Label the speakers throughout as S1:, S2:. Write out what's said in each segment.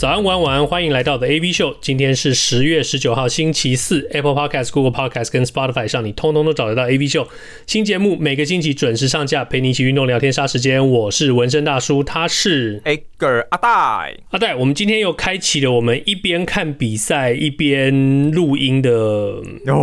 S1: 早安，晚安，晚安，欢迎来到的 AV 秀。今天是十月十九号，星期四。Apple Podcast、Google Podcast 跟 Spotify 上，你通通都找得到 AV 秀新节目。每个星期准时上架，陪你一起运动、聊天、杀时间。我是纹身大叔，他是
S2: Edgar 阿戴。
S1: 阿戴，我们今天又开启了我们一边看比赛一边录音的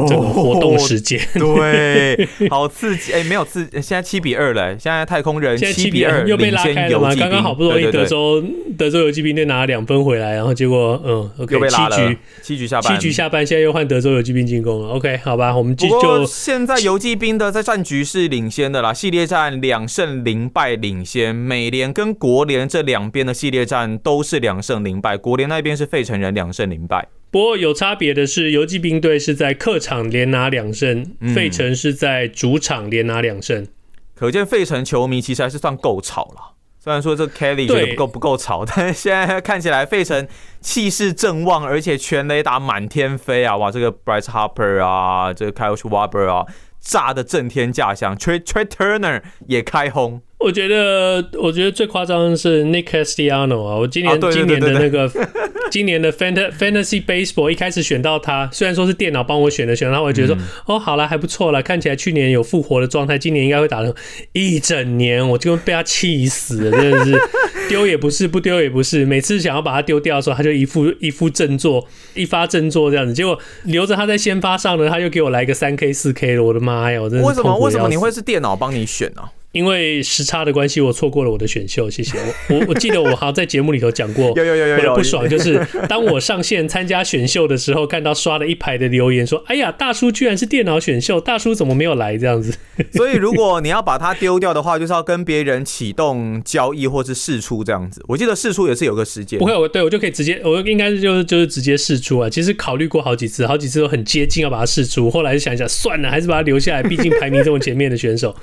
S1: 这个活动时间。
S2: 哦、对，好刺激！哎、欸，没有刺，现在七比二了。现在太空人七比二
S1: 又被拉开了吗？刚刚好不容易德州德州游击兵队拿了两分。回来，然后结果，嗯，OK，七局，
S2: 七局下半，
S1: 七局下半，现在又换德州游击兵进攻了。OK，好吧，我们就就
S2: 现在游击兵的在战局是领先的啦，系列战两胜零败领先。美联跟国联这两边的系列战都是两胜零败，国联那边是费城人两胜零败。
S1: 不过有差别的是，游击兵队是在客场连拿两胜，费城是在主场连拿两胜，
S2: 可见费城球迷其实还是算够吵了。虽然说这 Kelly 觉得不够不够吵，但是现在看起来费城气势正旺，而且全雷打满天飞啊！哇，这个 Bryce Harper 啊，这个 Kyle Schwarber 啊，炸的震天价响，Trea Trea Turner 也开轰。
S1: 我觉得，我觉得最夸张的是 Nick Castellanos 啊！我今年、啊、今年的那个 今年的 Fantasy Fantasy Baseball 一开始选到他，虽然说是电脑帮我选的，选到他，我觉得说、嗯、哦，好了，还不错了，看起来去年有复活的状态，今年应该会打成一整年，我就被他气死了，真的是 丢也不是，不丢也不是，每次想要把他丢掉的时候，他就一副一副振作，一发振作这样子，结果留着他在先发上呢，他又给我来个三 K 四 K 了，我的妈呀！我真的是
S2: 为什么为什么你会是电脑帮你选呢、啊？
S1: 因为时差的关系，我错过了我的选秀。谢谢我，我我记得我好像在节目里头讲过，
S2: 有有有有，有
S1: 不爽就是当我上线参加选秀的时候，看到刷了一排的留言说：“哎呀，大叔居然是电脑选秀，大叔怎么没有来？”这样子。
S2: 所以如果你要把它丢掉的话，就是要跟别人启动交易或是试出这样子。我记得试出也是有个时间。
S1: 不会，我对我就可以直接，我应该是就是就是直接试出啊。其实考虑过好几次，好几次都很接近要把它试出，后来想一想，算了，还是把它留下来，毕竟排名这么前面的选手。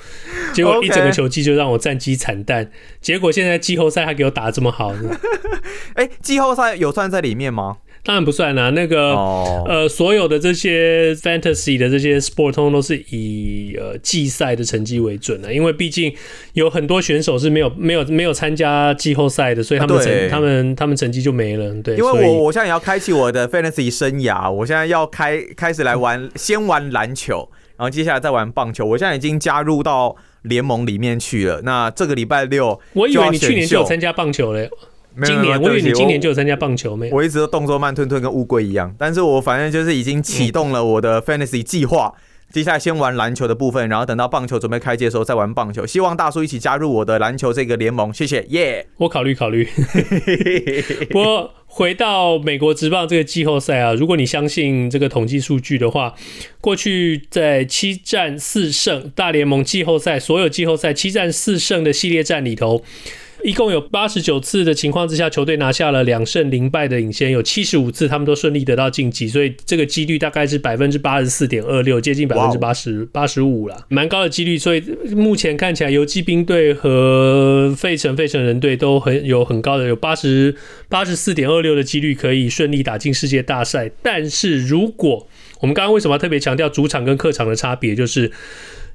S1: 结果一整个球季就让我。战绩惨淡，结果现在季后赛还给我打得这么好，
S2: 哎、欸，季后赛有算在里面吗？
S1: 当然不算啦、啊。那个、oh. 呃，所有的这些 fantasy 的这些 sport 通通都是以呃季赛的成绩为准的，因为毕竟有很多选手是没有没有没有参加季后赛的，所以他们成他们他们成绩就没了。对，
S2: 因为我我现在也要开启我的 fantasy 生涯，我现在要开开始来玩，先玩篮球，然后接下来再玩棒球。我现在已经加入到。联盟里面去了。那这个礼拜六，
S1: 我以为你去年就有参加棒球嘞。今年我以为你今年就有参加棒球没？
S2: 我一直都动作慢吞吞，跟乌龟一样。但是我反正就是已经启动了我的 fantasy 计划。接下来先玩篮球的部分，然后等到棒球准备开机的时候再玩棒球。希望大叔一起加入我的篮球这个联盟，谢谢。耶、yeah!，
S1: 我考虑考虑。不过回到美国职棒这个季后赛啊，如果你相信这个统计数据的话，过去在七战四胜大联盟季后赛所有季后赛七战四胜的系列战里头。一共有八十九次的情况之下，球队拿下了两胜零败的领先，有七十五次他们都顺利得到晋级，所以这个几率大概是百分之八十四点二六，接近百分之八十八十五了，蛮高的几率。所以目前看起来，游骑兵队和费城费城人队都很有很高的有八十八十四点二六的几率可以顺利打进世界大赛。但是如果我们刚刚为什么特别强调主场跟客场的差别，就是。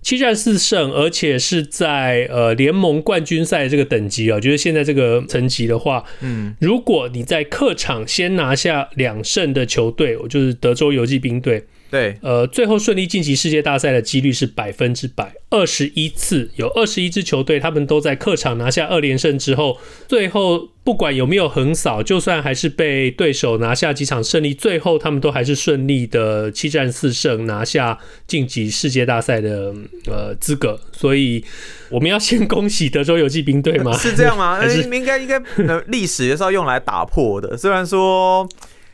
S1: 七战四胜，而且是在呃联盟冠军赛这个等级啊，就是现在这个层级的话，嗯，如果你在客场先拿下两胜的球队，我就是德州游击兵队。
S2: 对，
S1: 呃，最后顺利晋级世界大赛的几率是百分之百，二十一次有二十一支球队，他们都在客场拿下二连胜之后，最后不管有没有横扫，就算还是被对手拿下几场胜利，最后他们都还是顺利的七战四胜拿下晋级世界大赛的呃资格。所以我们要先恭喜德州游骑兵队吗？
S2: 是这样吗？应该应该历史也是要用来打破的，虽然说。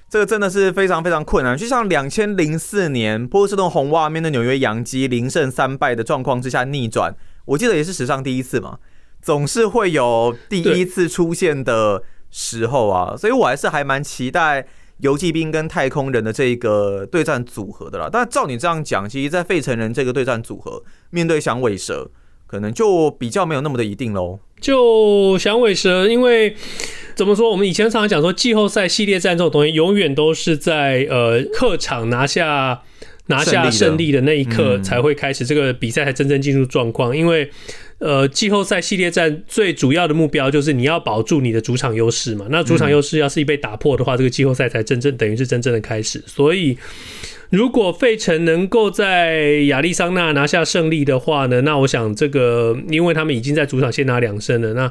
S2: 这个真的是非常非常困难，就像两千零四年波士顿红袜面对纽约洋基零胜三败的状况之下逆转，我记得也是史上第一次嘛，总是会有第一次出现的时候啊，所以我还是还蛮期待游骑兵跟太空人的这个对战组合的啦。但照你这样讲，其实，在费城人这个对战组合面对响尾蛇，可能就比较没有那么的一定喽。
S1: 就响尾蛇，因为怎么说，我们以前常常讲说，季后赛系列战这种东西，永远都是在呃客场拿下拿下胜利的那一刻才会开始，这个比赛才真正进入状况，因为。呃，季后赛系列战最主要的目标就是你要保住你的主场优势嘛。那主场优势要是一被打破的话，这个季后赛才真正等于是真正的开始。所以。如果费城能够在亚利桑那拿下胜利的话呢，那我想这个，因为他们已经在主场先拿两胜了，那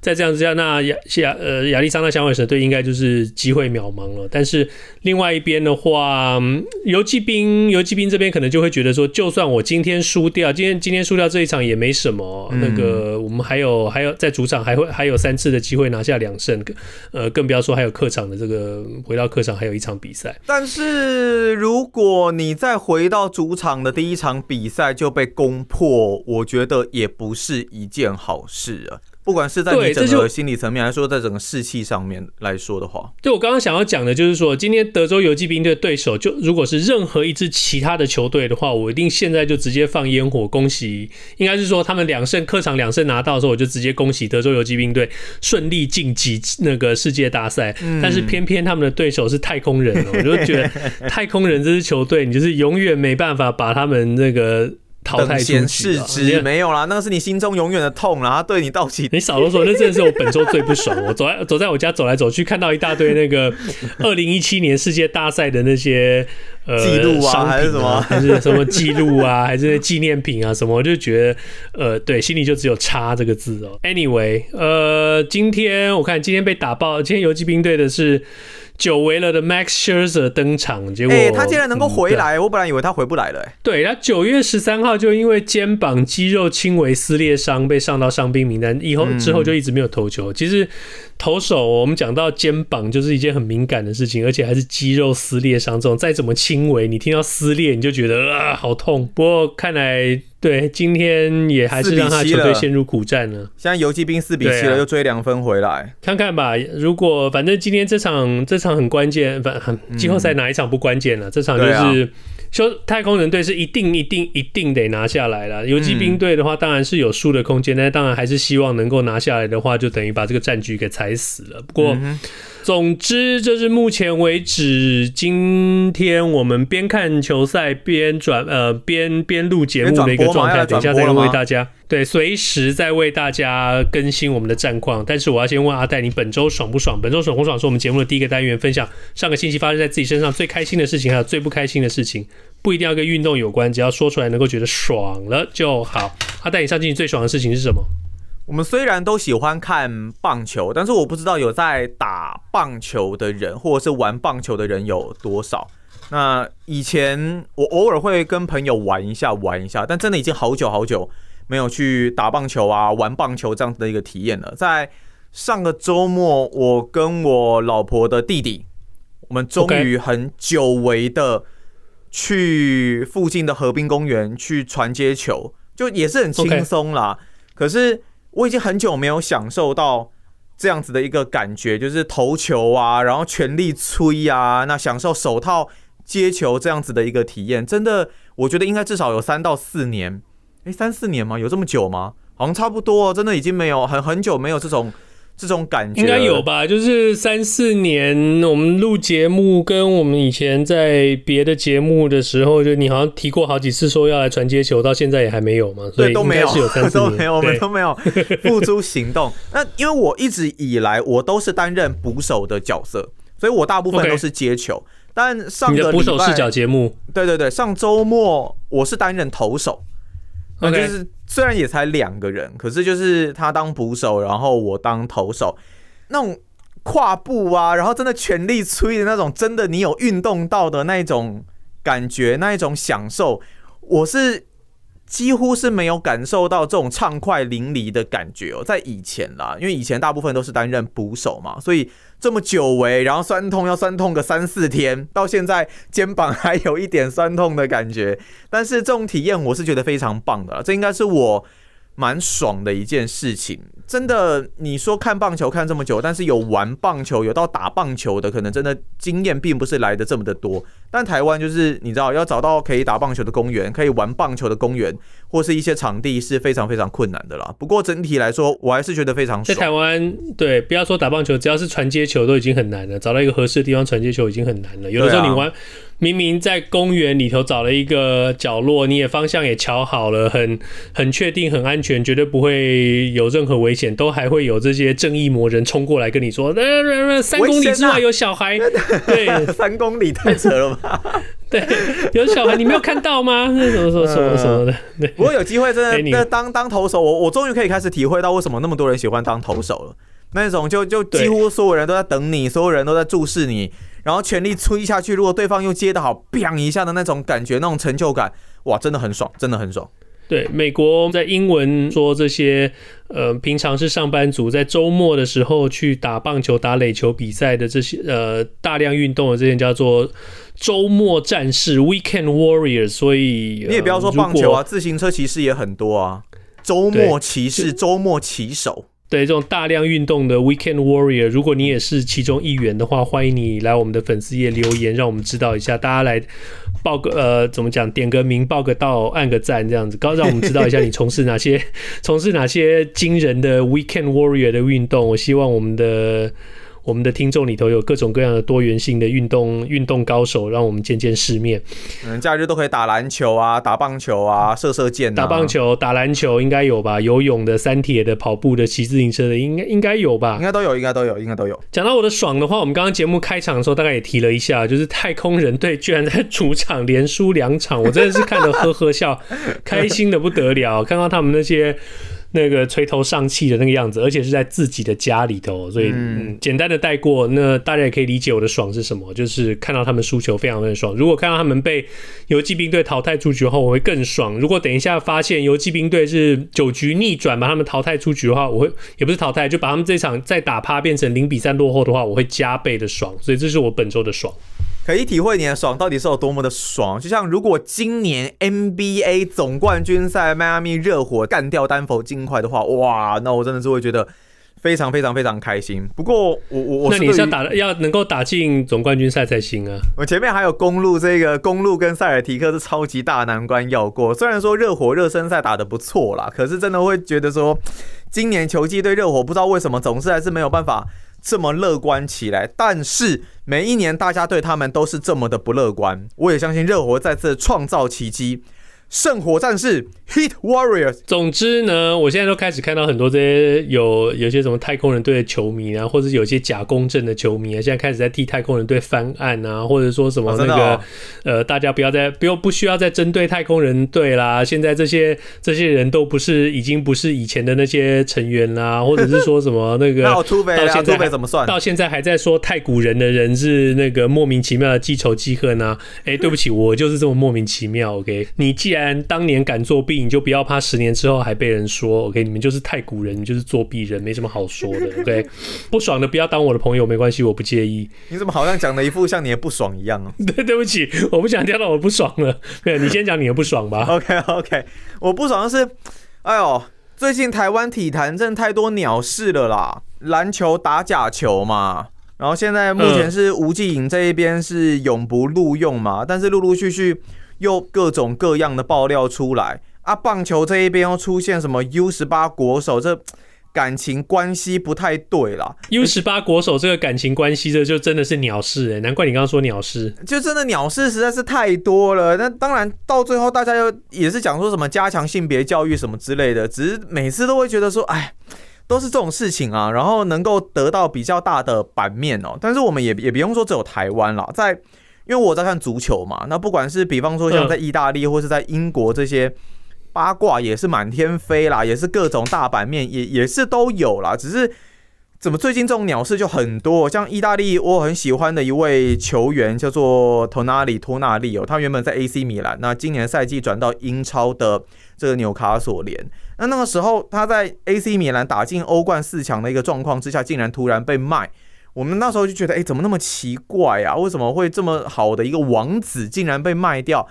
S1: 在这样之下，那亚亚呃亚利桑那响尾蛇队应该就是机会渺茫了。但是另外一边的话，游骑兵游骑兵这边可能就会觉得说，就算我今天输掉，今天今天输掉这一场也没什么，那个我们还有还有在主场还会还有三次的机会拿下两胜，呃，更不要说还有客场的这个回到客场还有一场比赛。
S2: 但是如果你再回到主场的第一场比赛就被攻破，我觉得也不是一件好事啊。不管是在你整个心理层面，还是说在整个士气上面来说的话，
S1: 对我刚刚想要讲的就是说，今天德州游击兵队对手就如果是任何一支其他的球队的话，我一定现在就直接放烟火，恭喜，应该是说他们两胜客场两胜拿到的时候，我就直接恭喜德州游击兵队顺利晋级那个世界大赛。但是偏偏他们的对手是太空人，我就觉得太空人这支球队，你就是永远没办法把他们那个。等
S2: 闲视之，没有啦，那个是你心中永远的痛啦。他对你道歉，
S1: 你少啰嗦，那真的是我本周最不爽。我走在走在我家走来走去，看到一大堆那个二零一七年世界大赛的那些呃
S2: 记录啊，还是什么，
S1: 还是什么记录啊，还是纪念品啊什么，我就觉得呃，对，心里就只有“差”这个字哦。Anyway，呃，今天我看今天被打爆，今天游击兵队的是。久违了的 Max Scherzer 登场，结果、欸、
S2: 他竟然能够回来，嗯、我本来以为他回不来了、欸。
S1: 对，他九月十三号就因为肩膀肌肉轻微撕裂伤被上到伤兵名单，以后之后就一直没有投球。嗯、其实投手我们讲到肩膀就是一件很敏感的事情，而且还是肌肉撕裂伤这种，再怎么轻微，你听到撕裂你就觉得啊好痛。不过看来。对，今天也还是让他球队陷入苦战了。
S2: 现在游骑兵四比七了，啊、又追两分回来，
S1: 看看吧。如果反正今天这场这场很关键，反很季后赛哪一场不关键了？嗯、这场就是说太空人队是一定一定一定得拿下来了。游击兵队的话，当然是有输的空间，嗯、但当然还是希望能够拿下来的话，就等于把这个战局给踩死了。不过。嗯总之，这是目前为止，今天我们边看球赛边转呃边边录节目的一个状态。等一下再为大家对随时在为大家更新我们的战况。但是我要先问阿戴，你本周爽不爽？本周爽不爽？是我们节目的第一个单元，分享上个星期发生在自己身上最开心的事情，还有最不开心的事情。不一定要跟运动有关，只要说出来能够觉得爽了就好。阿戴，你上星期最爽的事情是什么？
S2: 我们虽然都喜欢看棒球，但是我不知道有在打棒球的人，或者是玩棒球的人有多少。那以前我偶尔会跟朋友玩一下，玩一下，但真的已经好久好久没有去打棒球啊，玩棒球这样子的一个体验了。在上个周末，我跟我老婆的弟弟，我们终于很久违的去附近的河滨公园去传接球，就也是很轻松啦。可是。我已经很久没有享受到这样子的一个感觉，就是投球啊，然后全力吹啊，那享受手套接球这样子的一个体验，真的，我觉得应该至少有三到四年，诶，三四年吗？有这么久吗？好像差不多，真的已经没有很很久没有这种。这种感觉
S1: 应该有吧，就是三四年我们录节目，跟我们以前在别的节目的时候，就你好像提过好几次说要来传接球，到现在也还没有嘛，所以都没有，是有 三四年，
S2: 都没有，我们都没有付诸行动。那因为我一直以来我都是担任捕手的角色，所以我大部分都是接球。但上个
S1: 捕手视角节目，
S2: 对对对，上周末我是担任投手。那就是虽然也才两个人，可是就是他当捕手，然后我当投手，那种跨步啊，然后真的全力催的那种，真的你有运动到的那一种感觉，那一种享受，我是。几乎是没有感受到这种畅快淋漓的感觉哦，在以前啦，因为以前大部分都是担任捕手嘛，所以这么久违，然后酸痛要酸痛个三四天，到现在肩膀还有一点酸痛的感觉，但是这种体验我是觉得非常棒的，这应该是我蛮爽的一件事情。真的，你说看棒球看这么久，但是有玩棒球、有到打棒球的，可能真的经验并不是来的这么的多。但台湾就是你知道，要找到可以打棒球的公园、可以玩棒球的公园，或是一些场地是非常非常困难的啦。不过整体来说，我还是觉得非常爽。
S1: 在台湾，对，不要说打棒球，只要是传接球都已经很难了，找到一个合适的地方传接球已经很难了。有的时候你玩。明明在公园里头找了一个角落，你也方向也瞧好了，很很确定、很安全，绝对不会有任何危险，都还会有这些正义魔人冲过来跟你说：“呃，三公里之外有小孩。”对，
S2: 三公里太扯了吧？
S1: 对，有小孩，你没有看到吗？那什么什么什么什么的。对，
S2: 不过有机会真的，那当当投手，我我终于可以开始体会到为什么那么多人喜欢当投手了。那种就就几乎所有人都在等你，所有人都在注视你。然后全力吹下去，如果对方又接得好，砰一下的那种感觉，那种成就感，哇，真的很爽，真的很爽。
S1: 对，美国在英文说这些，呃，平常是上班族，在周末的时候去打棒球、打垒球比赛的这些，呃，大量运动的这些叫做周末战士 （Weekend Warriors）。所以、呃、
S2: 你也不要说棒球啊，自行车骑士也很多啊，周末骑士、周末骑手。
S1: 对，这种大量运动的 Weekend Warrior，如果你也是其中一员的话，欢迎你来我们的粉丝页留言，让我们知道一下。大家来报个呃，怎么讲？点个名，报个到，按个赞，这样子，高让我们知道一下你从事哪些从事哪些惊人的 Weekend Warrior 的运动。我希望我们的。我们的听众里头有各种各样的多元性的运动运动高手，让我们见见世面。
S2: 嗯，假日都可以打篮球啊，打棒球啊，射射箭、啊。
S1: 打棒球、打篮球应该有吧？游泳的、三铁的、跑步的、骑自行车的，应该应该有吧？
S2: 应该都有，应该都有，应该都有。
S1: 讲到我的爽的话，我们刚刚节目开场的时候大概也提了一下，就是太空人队居然在主场连输两场，我真的是看得呵呵笑，开心的不得了。看到他们那些。那个垂头丧气的那个样子，而且是在自己的家里头，所以嗯，简单的带过。那大家也可以理解我的爽是什么，就是看到他们输球非常非常爽。如果看到他们被游击兵队淘汰出局后，我会更爽。如果等一下发现游击兵队是九局逆转把他们淘汰出局的话，我会也不是淘汰，就把他们这场再打趴变成零比三落后的话，我会加倍的爽。所以这是我本周的爽。
S2: 可以体会你的爽到底是有多么的爽，就像如果今年 NBA 总冠军赛迈阿密热火干掉丹佛金块的话，哇，那我真的是会觉得非常非常非常开心。不过我我我，
S1: 那你是要打要能够打进总冠军赛才行啊。
S2: 我前面还有公路，这个公路跟塞尔提克是超级大难关要过。虽然说热火热身赛打得不错啦，可是真的会觉得说，今年球季对热火不知道为什么总是还是没有办法。这么乐观起来，但是每一年大家对他们都是这么的不乐观。我也相信热火再次创造奇迹。圣火战士 Heat Warriors。
S1: 总之呢，我现在都开始看到很多这些有有些什么太空人队的球迷啊，或者有些假公正的球迷啊，现在开始在替太空人队翻案啊，或者说什么那个、哦哦、呃，大家不要再不用不需要再针对太空人队啦。现在这些这些人都不是已经不是以前的那些成员啦，或者是说什么那个 到现在
S2: 怎么算？
S1: 到现在还在说太古人的人是那个莫名其妙的记仇记恨呢？哎、欸，对不起，我就是这么莫名其妙。OK，你既然既然当年敢作弊，你就不要怕十年之后还被人说。OK，你们就是太古人，你就是作弊人，没什么好说的。OK，不爽的不要当我的朋友，没关系，我不介意。
S2: 你怎么好像讲的一副像你的不爽一样啊？
S1: 对，对不起，我不想听到我不爽了。对，你先讲你的不爽吧。
S2: OK，OK，okay, okay. 我不爽的是，哎呦，最近台湾体坛真的太多鸟事了啦，篮球打假球嘛，然后现在目前是吴季颖这一边是永不录用嘛，但是陆陆续续。又各种各样的爆料出来啊！棒球这一边又出现什么 U 十八国手，这感情关系不太对啦。
S1: U 十八国手这个感情关系，这就真的是鸟事哎！难怪你刚刚说鸟事，
S2: 就真的鸟事实在是太多了。那当然到最后大家又也是讲说什么加强性别教育什么之类的，只是每次都会觉得说，哎，都是这种事情啊，然后能够得到比较大的版面哦。但是我们也也不用说只有台湾啦，在。因为我在看足球嘛，那不管是比方说像在意大利或是在英国这些八卦也是满天飞啦，也是各种大版面，也也是都有啦。只是怎么最近这种鸟事就很多，像意大利我很喜欢的一位球员叫做托纳里托纳利哦，他原本在 AC 米兰，那今年赛季转到英超的这个纽卡索联，那那个时候他在 AC 米兰打进欧冠四强的一个状况之下，竟然突然被卖。我们那时候就觉得，哎，怎么那么奇怪啊？为什么会这么好的一个王子竟然被卖掉？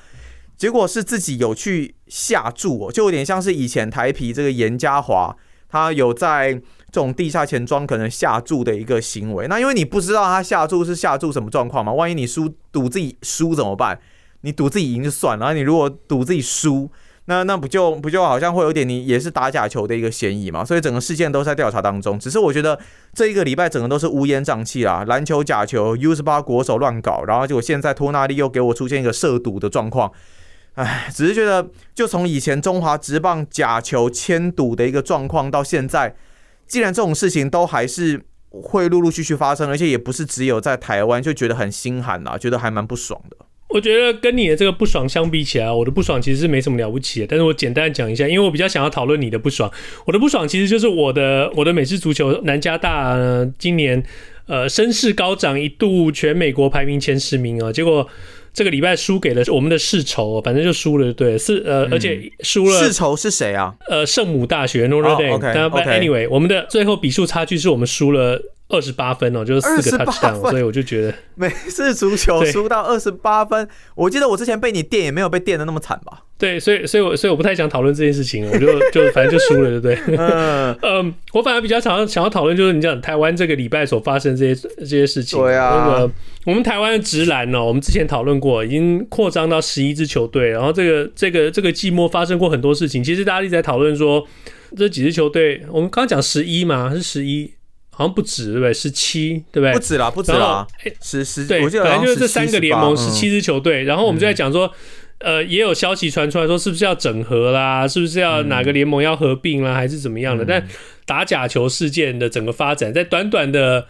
S2: 结果是自己有去下注哦，就有点像是以前台啤这个严家华，他有在这种地下钱庄可能下注的一个行为。那因为你不知道他下注是下注什么状况嘛，万一你输赌自己输怎么办？你赌自己赢就算了，你如果赌自己输，那那不就不就好像会有点你也是打假球的一个嫌疑嘛？所以整个事件都在调查当中。只是我觉得这一个礼拜整个都是乌烟瘴气啦，篮球假球，U18 国手乱搞，然后结果现在托纳利又给我出现一个涉赌的状况。唉，只是觉得，就从以前中华职棒假球签赌的一个状况到现在，既然这种事情都还是会陆陆续续发生，而且也不是只有在台湾，就觉得很心寒呐，觉得还蛮不爽的。
S1: 我觉得跟你的这个不爽相比起来，我的不爽其实是没什么了不起的。但是我简单讲一下，因为我比较想要讨论你的不爽。我的不爽其实就是我的我的美式足球南加大今年呃声势高涨，一度全美国排名前十名啊，结果。这个礼拜输给了我们的世仇，反正就输了，对，是呃，而且输了。
S2: 世仇是谁啊？
S1: 呃，圣母大学 Notre Dame。OK Anyway，我们的最后比数差距是我们输了二十八分哦，就是四个 touchdown，所以我就觉得
S2: 每次足球输到二十八分，我记得我之前被你电也没有被电的那么惨吧？
S1: 对，所以所以我所以我不太想讨论这件事情，我就 就反正就输了，对不对？嗯 嗯，我反而比较想要想要讨论，就是你讲台湾这个礼拜所发生这些这些事情。
S2: 对啊，那个
S1: 我们台湾的直男哦，我们之前讨论过，已经扩张到十一支球队，然后这个这个这个季末发生过很多事情。其实大家一直在讨论说，这几支球队，我们刚刚讲十一嘛，是十一，好像不止对不对？十七对不对？
S2: 不止啦，不止啦，十十对，
S1: 反正就是这三个联盟十七支球队，然后我们就在讲说。呃，也有消息传出来说，是不是要整合啦？是不是要哪个联盟要合并啦？还是怎么样的？嗯、但打假球事件的整个发展，在短短的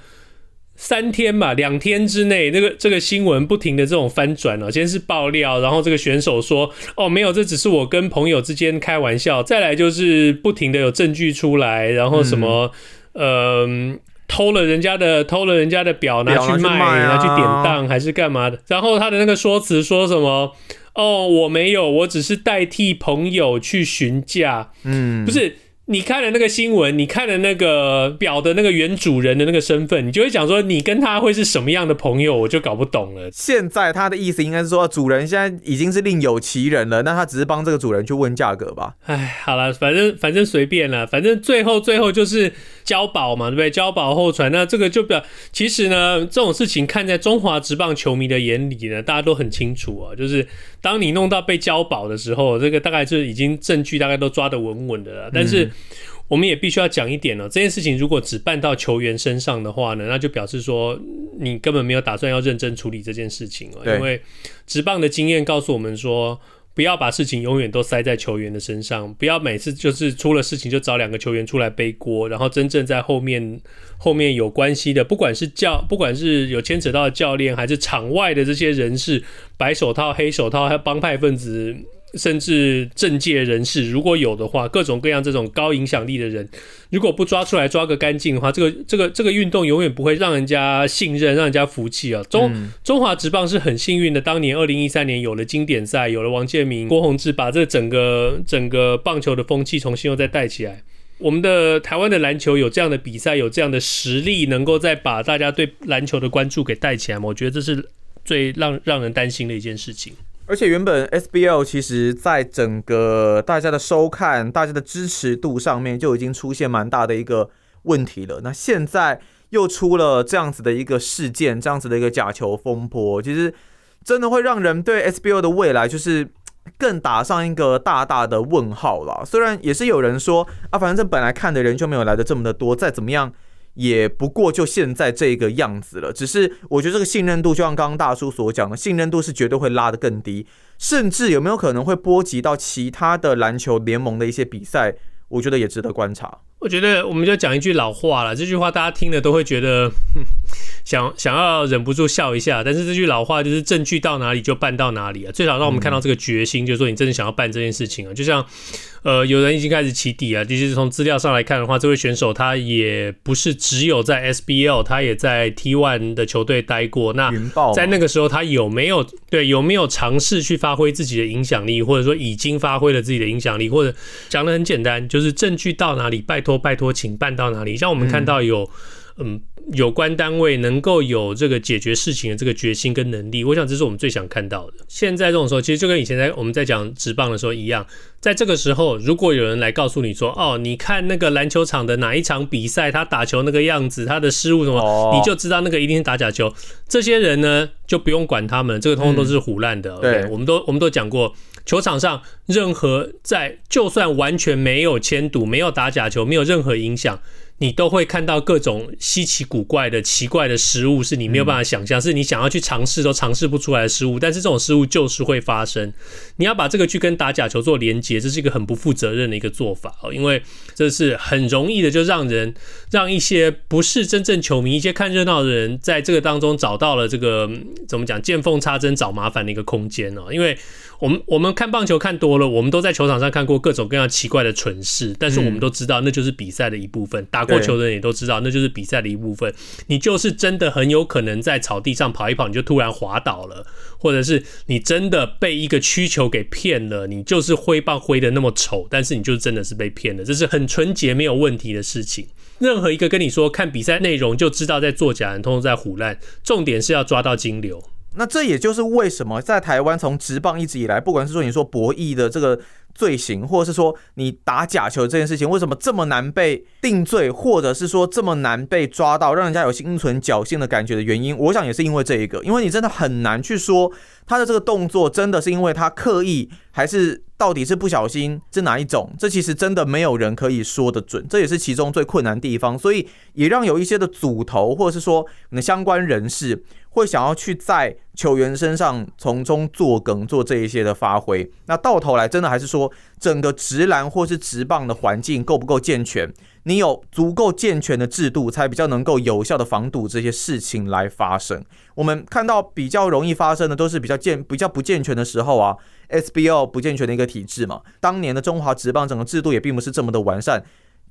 S1: 三天吧，两天之内，那个这个新闻不停的这种翻转哦、喔，先是爆料，然后这个选手说：“哦，没有，这只是我跟朋友之间开玩笑。”再来就是不停的有证据出来，然后什么、嗯、呃，偷了人家的偷了人家的表拿去卖，拿去典当还是干嘛的？然后他的那个说辞说什么？哦，我没有，我只是代替朋友去询价。嗯，不是。你看了那个新闻，你看了那个表的那个原主人的那个身份，你就会想说，你跟他会是什么样的朋友，我就搞不懂了。
S2: 现在他的意思应该是说，主人现在已经是另有其人了，那他只是帮这个主人去问价格吧？
S1: 哎，好了，反正反正随便了，反正最后最后就是交保嘛，对不对？交保候传，那这个就表其实呢，这种事情看在中华职棒球迷的眼里呢，大家都很清楚啊，就是当你弄到被交保的时候，这个大概就已经证据大概都抓得稳稳的了，但是。我们也必须要讲一点了，这件事情如果只办到球员身上的话呢，那就表示说你根本没有打算要认真处理这件事情。因为职棒的经验告诉我们说，不要把事情永远都塞在球员的身上，不要每次就是出了事情就找两个球员出来背锅，然后真正在后面后面有关系的，不管是教，不管是有牵扯到教练，还是场外的这些人士，白手套、黑手套，还有帮派分子。甚至政界人士，如果有的话，各种各样这种高影响力的人，如果不抓出来抓个干净的话，这个这个这个运动永远不会让人家信任，让人家服气啊。中、嗯、中华职棒是很幸运的，当年二零一三年有了经典赛，有了王建民、郭泓志，把这整个整个棒球的风气重新又再带起来。我们的台湾的篮球有这样的比赛，有这样的实力，能够再把大家对篮球的关注给带起来吗？我觉得这是最让让人担心的一件事情。
S2: 而且原本 SBL 其实在整个大家的收看、大家的支持度上面就已经出现蛮大的一个问题了。那现在又出了这样子的一个事件，这样子的一个假球风波，其实真的会让人对 SBL 的未来就是更打上一个大大的问号了。虽然也是有人说啊，反正这本来看的人就没有来的这么的多，再怎么样。也不过就现在这个样子了，只是我觉得这个信任度，就像刚刚大叔所讲的，信任度是绝对会拉得更低，甚至有没有可能会波及到其他的篮球联盟的一些比赛，我觉得也值得观察。
S1: 我觉得我们就讲一句老话了，这句话大家听了都会觉得。想想要忍不住笑一下，但是这句老话就是证据到哪里就办到哪里啊！最少让我们看到这个决心，就是说你真的想要办这件事情啊！就像，呃，有人已经开始起底啊，其是从资料上来看的话，这位选手他也不是只有在 SBL，他也在 T1 的球队待过。那在那个时候，他有没有对有没有尝试去发挥自己的影响力，或者说已经发挥了自己的影响力，或者讲的很简单，就是证据到哪里，拜托拜托，请办到哪里。像我们看到有。嗯，有关单位能够有这个解决事情的这个决心跟能力，我想这是我们最想看到的。现在这种时候，其实就跟以前在我们在讲职棒的时候一样，在这个时候，如果有人来告诉你说，哦，你看那个篮球场的哪一场比赛，他打球那个样子，他的失误什么，你就知道那个一定是打假球。这些人呢，就不用管他们，这个通通都是胡烂的。对，我们都我们都讲过。球场上任何在，就算完全没有签赌、没有打假球、没有任何影响。你都会看到各种稀奇古怪的、奇怪的失误，是你没有办法想象，是你想要去尝试都尝试不出来的失误。但是这种失误就是会发生。你要把这个去跟打假球做连接，这是一个很不负责任的一个做法哦，因为这是很容易的，就让人让一些不是真正球迷、一些看热闹的人，在这个当中找到了这个怎么讲见缝插针找麻烦的一个空间哦，因为。我们我们看棒球看多了，我们都在球场上看过各种各样奇怪的蠢事，但是我们都知道那就是比赛的一部分。嗯、打过球的人也都知道那就是比赛的一部分。你就是真的很有可能在草地上跑一跑，你就突然滑倒了，或者是你真的被一个曲球给骗了，你就是挥棒挥的那么丑，但是你就真的是被骗了，这是很纯洁没有问题的事情。任何一个跟你说看比赛内容就知道在作假人，通通在胡乱。重点是要抓到金流。
S2: 那这也就是为什么在台湾从职棒一直以来，不管是说你说博弈的这个罪行，或者是说你打假球这件事情，为什么这么难被定罪，或者是说这么难被抓到，让人家有心存侥幸的感觉的原因，我想也是因为这一个，因为你真的很难去说他的这个动作真的是因为他刻意，还是到底是不小心，是哪一种？这其实真的没有人可以说得准，这也是其中最困难的地方，所以也让有一些的组头，或者是说你的相关人士。会想要去在球员身上从中作梗，做这一些的发挥。那到头来，真的还是说整个直篮或是直棒的环境够不够健全？你有足够健全的制度，才比较能够有效的防堵这些事情来发生。我们看到比较容易发生的，都是比较健、比较不健全的时候啊。SBL 不健全的一个体制嘛，当年的中华职棒整个制度也并不是这么的完善。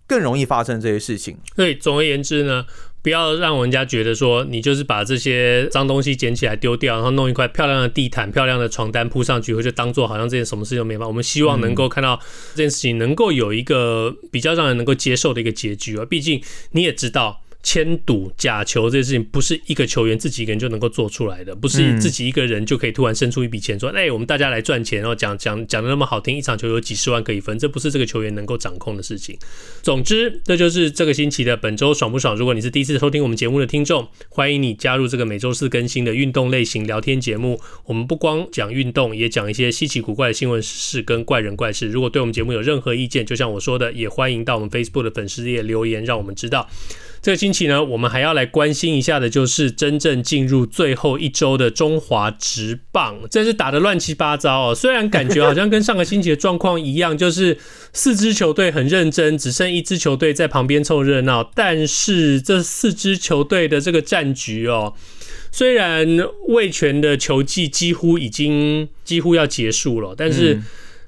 S2: 更容易发生这些事情。对，
S1: 总而言之呢，不要让人家觉得说你就是把这些脏东西捡起来丢掉，然后弄一块漂亮的地毯、漂亮的床单铺上去，或者当做好像这件什么事都没发。我们希望能够看到这件事情能够有一个比较让人能够接受的一个结局啊。毕竟你也知道。签赌假球这件事情不是一个球员自己一个人就能够做出来的，不是自己一个人就可以突然生出一笔钱说，哎、欸，我们大家来赚钱，然后讲讲讲的那么好听，一场球有几十万可以分，这不是这个球员能够掌控的事情。总之，这就是这个星期的本周爽不爽？如果你是第一次收听我们节目的听众，欢迎你加入这个每周四更新的运动类型聊天节目。我们不光讲运动，也讲一些稀奇古怪的新闻事跟怪人怪事。如果对我们节目有任何意见，就像我说的，也欢迎到我们 Facebook 的粉丝页留言，让我们知道。这个星期呢，我们还要来关心一下的，就是真正进入最后一周的中华职棒，真是打得乱七八糟哦。虽然感觉好像跟上个星期的状况一样，就是四支球队很认真，只剩一支球队在旁边凑热闹，但是这四支球队的这个战局哦，虽然味全的球季几乎已经几乎要结束了，但是。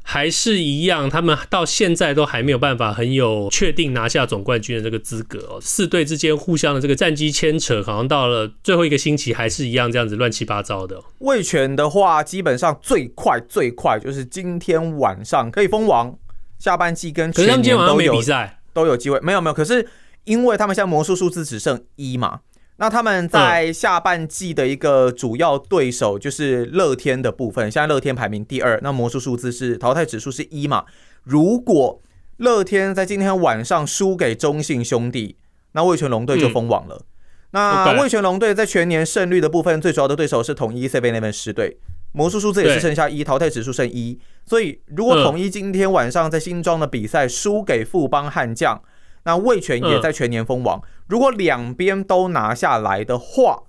S1: 还是一样，他们到现在都还没有办法很有确定拿下总冠军的这个资格哦。四队之间互相的这个战绩牵扯，好像到了最后一个星期还是一样这样子乱七八糟的。
S2: 味全的话，基本上最快最快就是今天晚上可以封王，下半季跟全年都有比赛都有机会。没有没有，可是因为他们现在魔术数字只剩一嘛。那他们在下半季的一个主要对手就是乐天的部分，现在乐天排名第二，那魔术数字是淘汰指数是一嘛？如果乐天在今天晚上输给中信兄弟，那味全龙队就封王了。嗯、那味全龙队在全年胜率的部分，最主要的对手是统一 Seven Eleven 狮队，魔术数字也是剩下一，淘汰指数剩一，所以如果统一今天晚上在新庄的比赛输给富邦悍将。那魏全也在全年封王，如果两边都拿下来的话，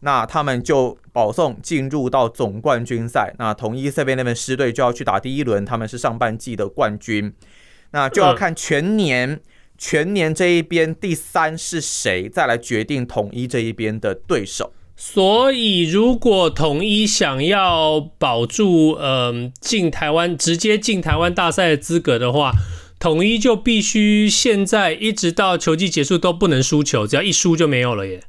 S2: 那他们就保送进入到总冠军赛。那统一这边那边师队就要去打第一轮，他们是上半季的冠军，那就要看全年全年这一边第三是谁，再来决定统一这一边的对手。
S1: 所以，如果统一想要保住嗯进台湾直接进台湾大赛的资格的话。统一就必须现在一直到球季结束都不能输球，只要一输就没有了耶。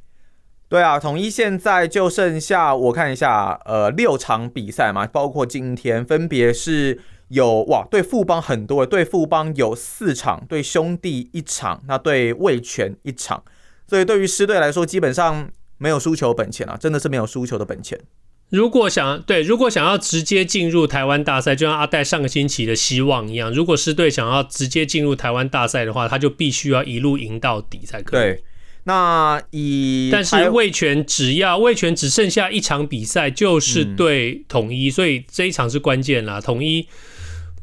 S2: 对啊，统一现在就剩下我看一下，呃，六场比赛嘛，包括今天分别是有哇，对富邦很多，对富邦有四场，对兄弟一场，那对魏全一场，所以对于狮队来说，基本上没有输球本钱啊，真的是没有输球的本钱。
S1: 如果想对，如果想要直接进入台湾大赛，就像阿戴上个星期的希望一样，如果是队想要直接进入台湾大赛的话，他就必须要一路赢到底才可以。
S2: 对，那以
S1: 但是魏权只要魏权只剩下一场比赛，就是对统一，嗯，所以这一场是关键啦，统一。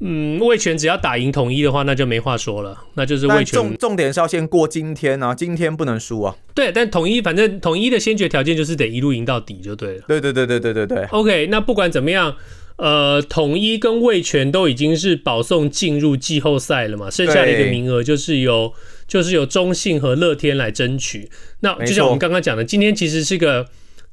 S1: 嗯，味全只要打赢统一的话，那就没话说了，那就是味全。
S2: 重重点是要先过今天啊，今天不能输啊。
S1: 对，但统一反正统一的先决条件就是得一路赢到底就对了。
S2: 对对对对对对对。
S1: OK，那不管怎么样，呃，统一跟味全都已经是保送进入季后赛了嘛，剩下的一个名额就是由就是由中信和乐天来争取。那就像我们刚刚讲的，今天其实是个。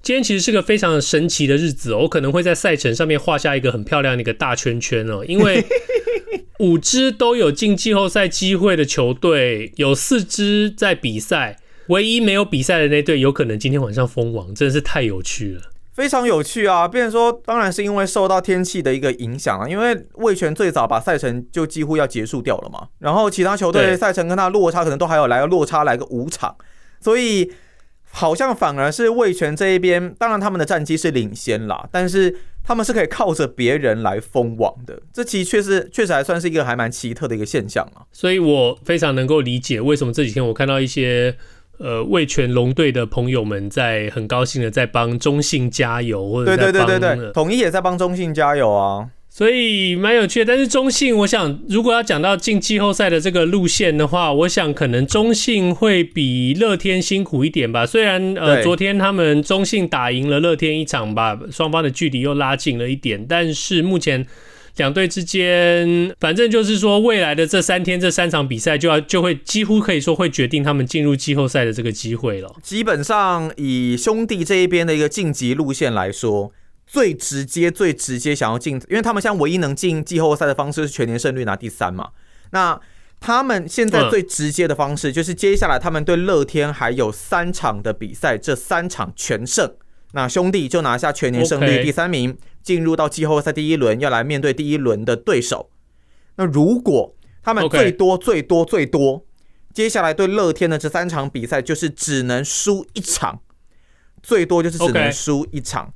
S1: 今天其实是个非常神奇的日子哦，我可能会在赛程上面画下一个很漂亮的一个大圈圈哦，因为 五支都有进季后赛机会的球队，有四支在比赛，唯一没有比赛的那队有可能今天晚上封王，真的是太有趣了，
S2: 非常有趣啊！变成说，当然是因为受到天气的一个影响啊，因为味全最早把赛程就几乎要结束掉了嘛，然后其他球队赛程跟他落差可能都还有来个落差来个五场，所以。好像反而是魏全这一边，当然他们的战绩是领先啦，但是他们是可以靠着别人来封王的，这其实确实确实还算是一个还蛮奇特的一个现象啊。
S1: 所以我非常能够理解为什么这几天我看到一些呃魏全龙队的朋友们在很高兴的在帮中信加油，或者
S2: 对对对对对，统一也在帮中信加油啊。
S1: 所以蛮有趣的，但是中信，我想如果要讲到进季后赛的这个路线的话，我想可能中信会比乐天辛苦一点吧。虽然呃，昨天他们中信打赢了乐天一场吧，双方的距离又拉近了一点，但是目前两队之间，反正就是说未来的这三天这三场比赛就要就会几乎可以说会决定他们进入季后赛的这个机会了。
S2: 基本上以兄弟这一边的一个晋级路线来说。最直接、最直接想要进，因为他们现在唯一能进季后赛的方式是全年胜率拿第三嘛。那他们现在最直接的方式就是接下来他们对乐天还有三场的比赛，这三场全胜，那兄弟就拿下全年胜率第三名，进入到季后赛第一轮，要来面对第一轮的对手。那如果他们最多、最多、最多，接下来对乐天的这三场比赛就是只能输一场，最多就是只能输一场。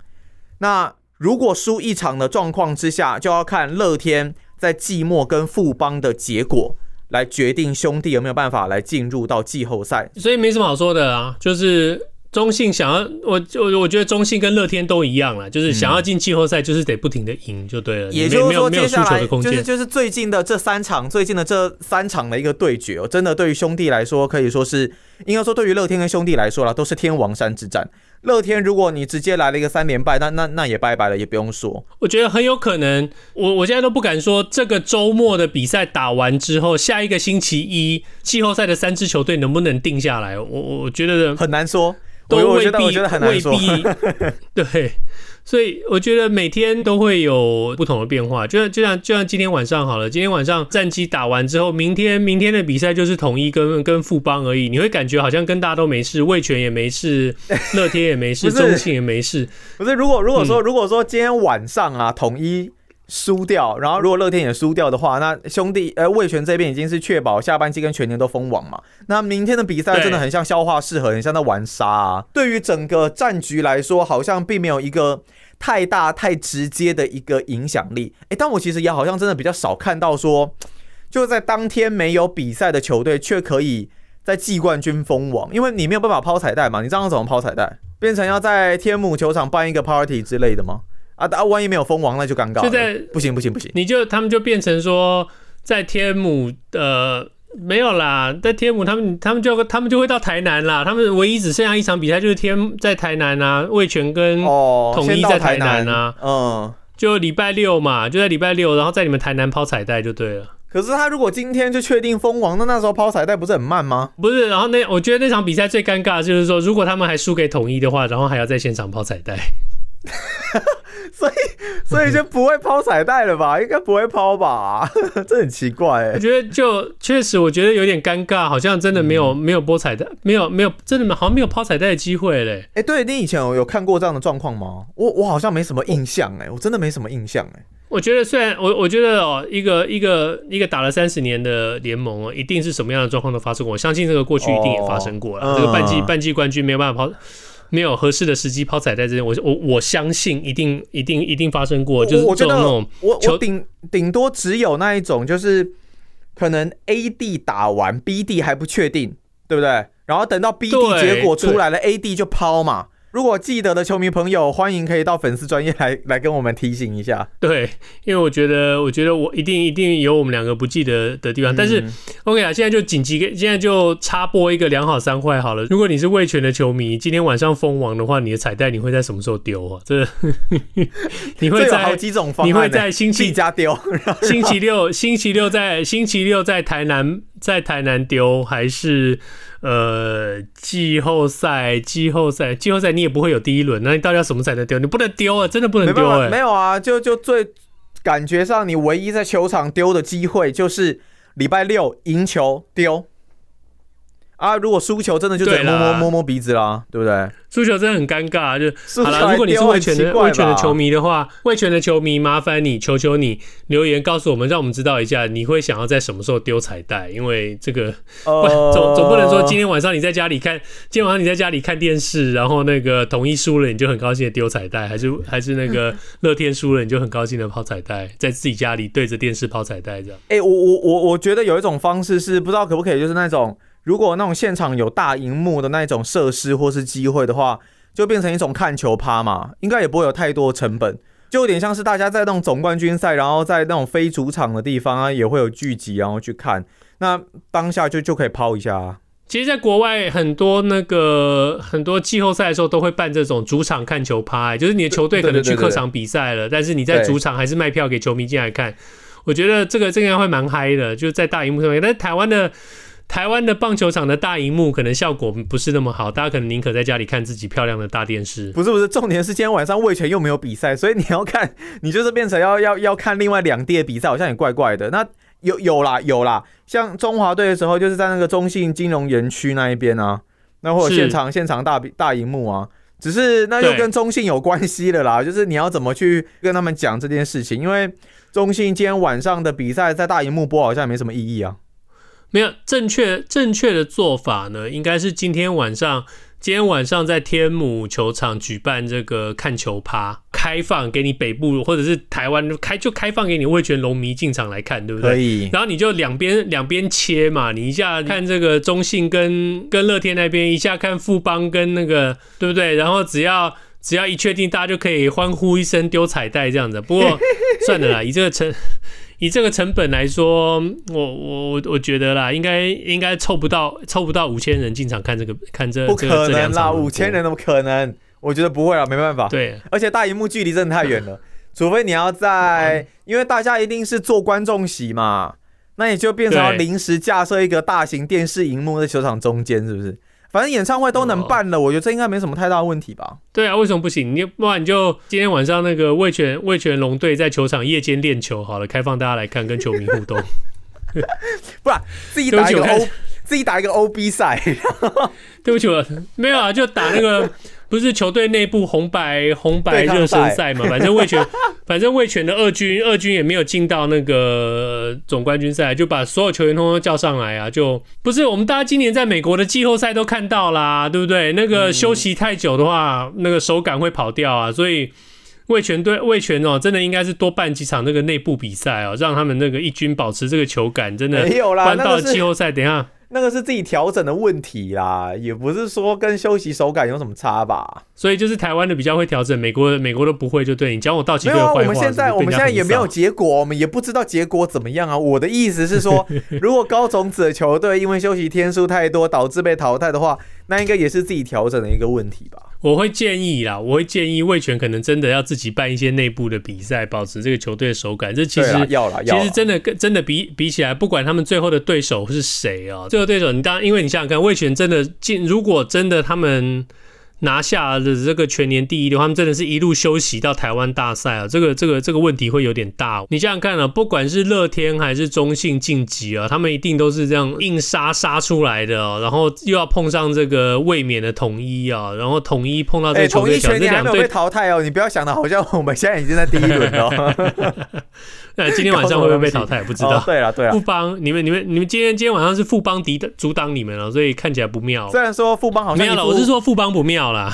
S2: 那如果输一场的状况之下，就要看乐天在季末跟富邦的结果来决定兄弟有没有办法来进入到季后赛。
S1: 所以没什么好说的啊，就是。中信想要我，我我觉得中信跟乐天都一样了，就是想要进季后赛，就是得不停的赢就对了。
S2: 也就是说，接下来就是就是最近的这三场，最近的这三场的一个对决哦，真的对于兄弟来说，可以说是应该说对于乐天跟兄弟来说啦，都是天王山之战。乐天，如果你直接来了一个三连败，那那那也拜拜了，也不用说。
S1: 我觉得很有可能，我我现在都不敢说这个周末的比赛打完之后，下一个星期一季后赛的三支球队能不能定下来，我我觉得
S2: 很难说。
S1: 都未必，未必，对，所以我觉得每天都会有不同的变化，就像就像就像今天晚上好了，今天晚上战绩打完之后，明天明天的比赛就是统一跟跟富邦而已，你会感觉好像跟大家都没事，魏全也没事，乐天也没事，中信也没事。
S2: 不是，如果如果说如果说今天晚上啊，统一。输掉，然后如果乐天也输掉的话，那兄弟呃味全这边已经是确保下半季跟全年都封王嘛。那明天的比赛真的很像消化适合，很像在玩沙啊。对于整个战局来说，好像并没有一个太大太直接的一个影响力。诶，但我其实也好像真的比较少看到说，就在当天没有比赛的球队却可以在季冠军封王，因为你没有办法抛彩带嘛。你这样怎么抛彩带？变成要在天母球场办一个 party 之类的吗？啊啊！万一没有封王，那就尴尬了。就在不行不行不行，
S1: 你就他们就变成说，在天母呃没有啦，在天母他们他们就他们就会到台南啦。他们唯一只剩下一场比赛就是天在台南啊，味全跟统一在台南啊。
S2: 哦、嗯，
S1: 就礼拜六嘛，就在礼拜六，然后在你们台南抛彩带就对了。
S2: 可是他如果今天就确定封王，那那时候抛彩带不是很慢吗？
S1: 不是，然后那我觉得那场比赛最尴尬的就是说，如果他们还输给统一的话，然后还要在现场抛彩带。
S2: 所以，所以就不会抛彩带了吧？应该不会抛吧？这很奇怪哎。
S1: 我觉得就确实，我觉得有点尴尬，好像真的没有、嗯、没有播彩带，没有没有真的好像没有抛彩带的机会嘞。
S2: 哎、欸，对，你以前有有看过这样的状况吗？我我好像没什么印象哎，我真的没什么印象哎。
S1: 我觉得虽然我我觉得哦，一个一个一个打了三十年的联盟哦，一定是什么样的状况都发生过。我相信这个过去一定也发生过了。哦、这个半季、嗯、半季冠军没有办法抛，没有合适的时机抛彩带之前，我我我相信一定一定一定发生过。就是这种那种
S2: 我我顶顶多只有那一种，就是可能 A D 打完 B D 还不确定，对不对？然后等到 B D 结果出来了，A D 就抛嘛。如果记得的球迷朋友，欢迎可以到粉丝专业来 来跟我们提醒一下。
S1: 对，因为我觉得，我觉得我一定一定有我们两个不记得的地方。嗯、但是，OK 啊，现在就紧急，现在就插播一个两好三坏好了。如果你是味全的球迷，今天晚上封王的话，你的彩带你会在什么时候丢啊？这 你会在
S2: 好几种方案，
S1: 你会在星期
S2: 家丢，
S1: 星期六星期六在星期六在台南在台南丢，还是？呃，季后赛，季后赛，季后赛，你也不会有第一轮，那你到底要什么才能丢？你不能丢啊，真的不能丢哎、
S2: 没有啊，就就最感觉上，你唯一在球场丢的机会就是礼拜六赢球丢啊！如果输球，真的就得摸摸摸摸鼻子啦，对不对？输
S1: 球真的很尴尬，就好了。如果你是味全的味全的球迷的话，味全的球迷，麻烦你求求你留言告诉我们，让我们知道一下，你会想要在什么时候丢彩带？因为这个，呃、总总不能说今天晚上你在家里看，今天晚上你在家里看电视，然后那个统一输了，你就很高兴的丢彩带，还是 还是那个乐天输了，你就很高兴的抛彩带，在自己家里对着电视抛彩带这样。
S2: 哎、欸，我我我我觉得有一种方式是不知道可不可以，就是那种如果那种现场有大荧幕的那种设施或是机会的话。就变成一种看球趴嘛，应该也不会有太多成本，就有点像是大家在那种总冠军赛，然后在那种非主场的地方啊，也会有聚集，然后去看，那当下就就可以抛一下啊。
S1: 其实，在国外很多那个很多季后赛的时候，都会办这种主场看球趴，就是你的球队可能去客场比赛了，但是你在主场还是卖票给球迷进来看。我觉得这个这个应该会蛮嗨的，就是在大荧幕上面。但是台湾的。台湾的棒球场的大荧幕可能效果不是那么好，大家可能宁可在家里看自己漂亮的大电视。
S2: 不是不是，重点是今天晚上味全又没有比赛，所以你要看，你就是变成要要要看另外两地的比赛，好像也怪怪的。那有有啦有啦，像中华队的时候，就是在那个中信金融园区那一边啊，那或者现场现场大大荧幕啊，只是那又跟中信有关系的啦，就是你要怎么去跟他们讲这件事情，因为中信今天晚上的比赛在大荧幕播好像也没什么意义啊。
S1: 没有正确正确的做法呢，应该是今天晚上，今天晚上在天母球场举办这个看球趴，开放给你北部或者是台湾开就开放给你味全龙迷进场来看，对不对？可以。然后你就两边两边切嘛，你一下看这个中信跟跟乐天那边，一下看富邦跟那个，对不对？然后只要只要一确定，大家就可以欢呼一声丢彩带这样子。不过 算了啦，以这个成。以这个成本来说，我我我觉得啦，应该应该凑不到凑不到五千人进场看这个看这
S2: 不可能啦，五千人怎么可能？我觉得不会啦，没办法。
S1: 对，
S2: 而且大荧幕距离真的太远了，除非你要在，因为大家一定是坐观众席嘛，那你就变成要临时架设一个大型电视荧幕在球场中间，是不是？反正演唱会都能办了，我觉得这应该没什么太大问题吧？
S1: 对啊，为什么不行？你不然你就今天晚上那个味全味全龙队在球场夜间练球好了，开放大家来看，跟球迷互动。
S2: 不然自己打一个 O，自己打一个 OB 赛。
S1: 对不起，我没有啊，就打那个。不是球队内部红白红白热身赛嘛？反正魏全，反正魏全的二军二军也没有进到那个总冠军赛，就把所有球员通通叫上来啊！就不是我们大家今年在美国的季后赛都看到啦，对不对？那个休息太久的话，那个手感会跑掉啊，所以魏全队魏全哦，真的应该是多办几场那个内部比赛哦，让他们那个一军保持这个球感，真的没有啦。搬到季后赛，等一下。
S2: 那个是自己调整的问题啦，也不是说跟休息手感有什么差吧。
S1: 所以就是台湾的比较会调整，美国美国都不会，就对你讲我道奇队的坏话。没有啊，我们现
S2: 在我们现在也没有结果，我们也不知道结果怎么样啊。我的意思是说，如果高种子的球队因为休息天数太多导致被淘汰的话，那应该也是自己调整的一个问题吧。
S1: 我会建议啦，我会建议魏全可能真的要自己办一些内部的比赛，保持这个球队的手感。这其实
S2: 要了，
S1: 其实真的跟真的比比起来，不管他们最后的对手是谁啊，最后对手你当因为你想想看，魏全真的进，如果真的他们拿下的这个全年第一的话，他们真的是一路休息到台湾大赛啊，这个这个这个问题会有点大。你想想看啊，不管是乐天还是中信晋级啊，他们一定都是这样硬杀杀出来的哦，然后又要碰上这个卫冕的统一啊，然后统一碰到这个统一
S2: 全年还没有被淘汰哦，你不要想的好像我们现在已经在第一轮哦。
S1: 那今天晚上会不会被淘汰？不知道。
S2: 哦、对了对了，
S1: 富邦，你们你们你们今天今天晚上是富邦敌的阻挡你们了，所以看起来不妙。
S2: 虽然说富邦好像
S1: 没有了，我是说富邦不妙啦。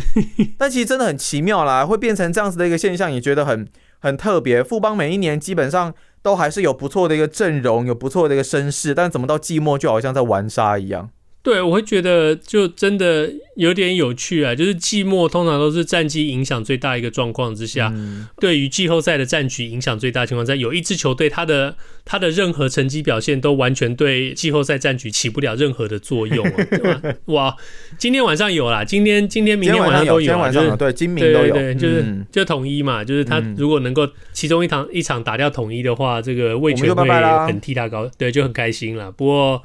S2: 但其实真的很奇妙啦，会变成这样子的一个现象，也觉得很很特别。富邦每一年基本上都还是有不错的一个阵容，有不错的一个声势，但怎么到季末就好像在玩沙一样。
S1: 对，我会觉得就真的有点有趣啊，就是季末通常都是战绩影响最大一个状况之下，嗯、对于季后赛的战局影响最大的情况下，有一支球队他的他的任何成绩表现都完全对季后赛战局起不了任何的作用，啊，对吧？哇，今天晚上有啦，今天今天明天晚上都有，
S2: 今天晚
S1: 上对
S2: 今明都有，
S1: 对，对，对，就是就统一嘛，就是他如果能够其中一场一场打掉统一的话，这个魏全会很替他高，对，就很开心了。不过。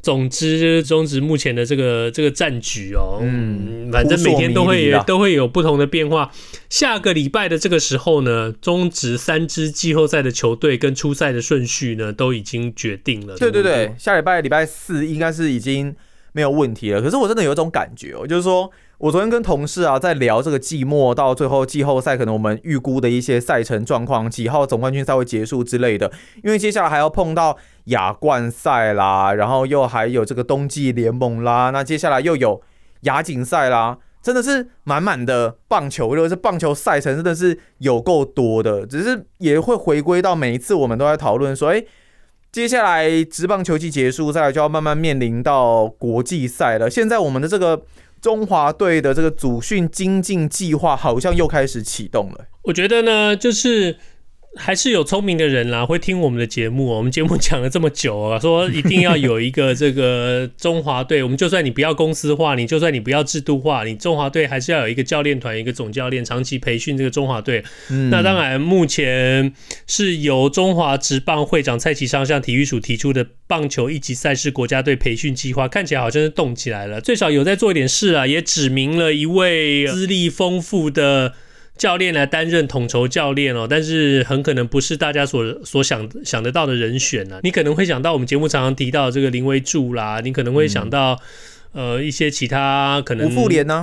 S1: 总之，中职目前的这个这个战局哦，嗯，反正每天都会都会有不同的变化。下个礼拜的这个时候呢，中职三支季后赛的球队跟出赛的顺序呢，都已经决定了。
S2: 对对对，下礼拜礼拜四应该是已经没有问题了。可是我真的有一种感觉哦，就是说。我昨天跟同事啊在聊这个季末到最后季后赛，可能我们预估的一些赛程状况，几号总冠军赛会结束之类的。因为接下来还要碰到亚冠赛啦，然后又还有这个冬季联盟啦，那接下来又有亚锦赛啦，真的是满满的棒球，如果是棒球赛程真的是有够多的。只是也会回归到每一次我们都在讨论说，哎，接下来职棒球季结束，再来就要慢慢面临到国际赛了。现在我们的这个。中华队的这个组训精进计划好像又开始启动了。
S1: 我觉得呢，就是。还是有聪明的人啦，会听我们的节目。我们节目讲了这么久啊，说一定要有一个这个中华队。我们就算你不要公司化，你就算你不要制度化，你中华队还是要有一个教练团，一个总教练长期培训这个中华队。嗯，那当然，目前是由中华职棒会长蔡其昌向体育署提出的棒球一级赛事国家队培训计划，看起来好像是动起来了，最少有在做一点事啊，也指明了一位资历丰富的。教练来担任统筹教练哦，但是很可能不是大家所所想想得到的人选呢、啊。你可能会想到我们节目常常提到这个林威柱啦，你可能会想到、嗯、呃一些其他可能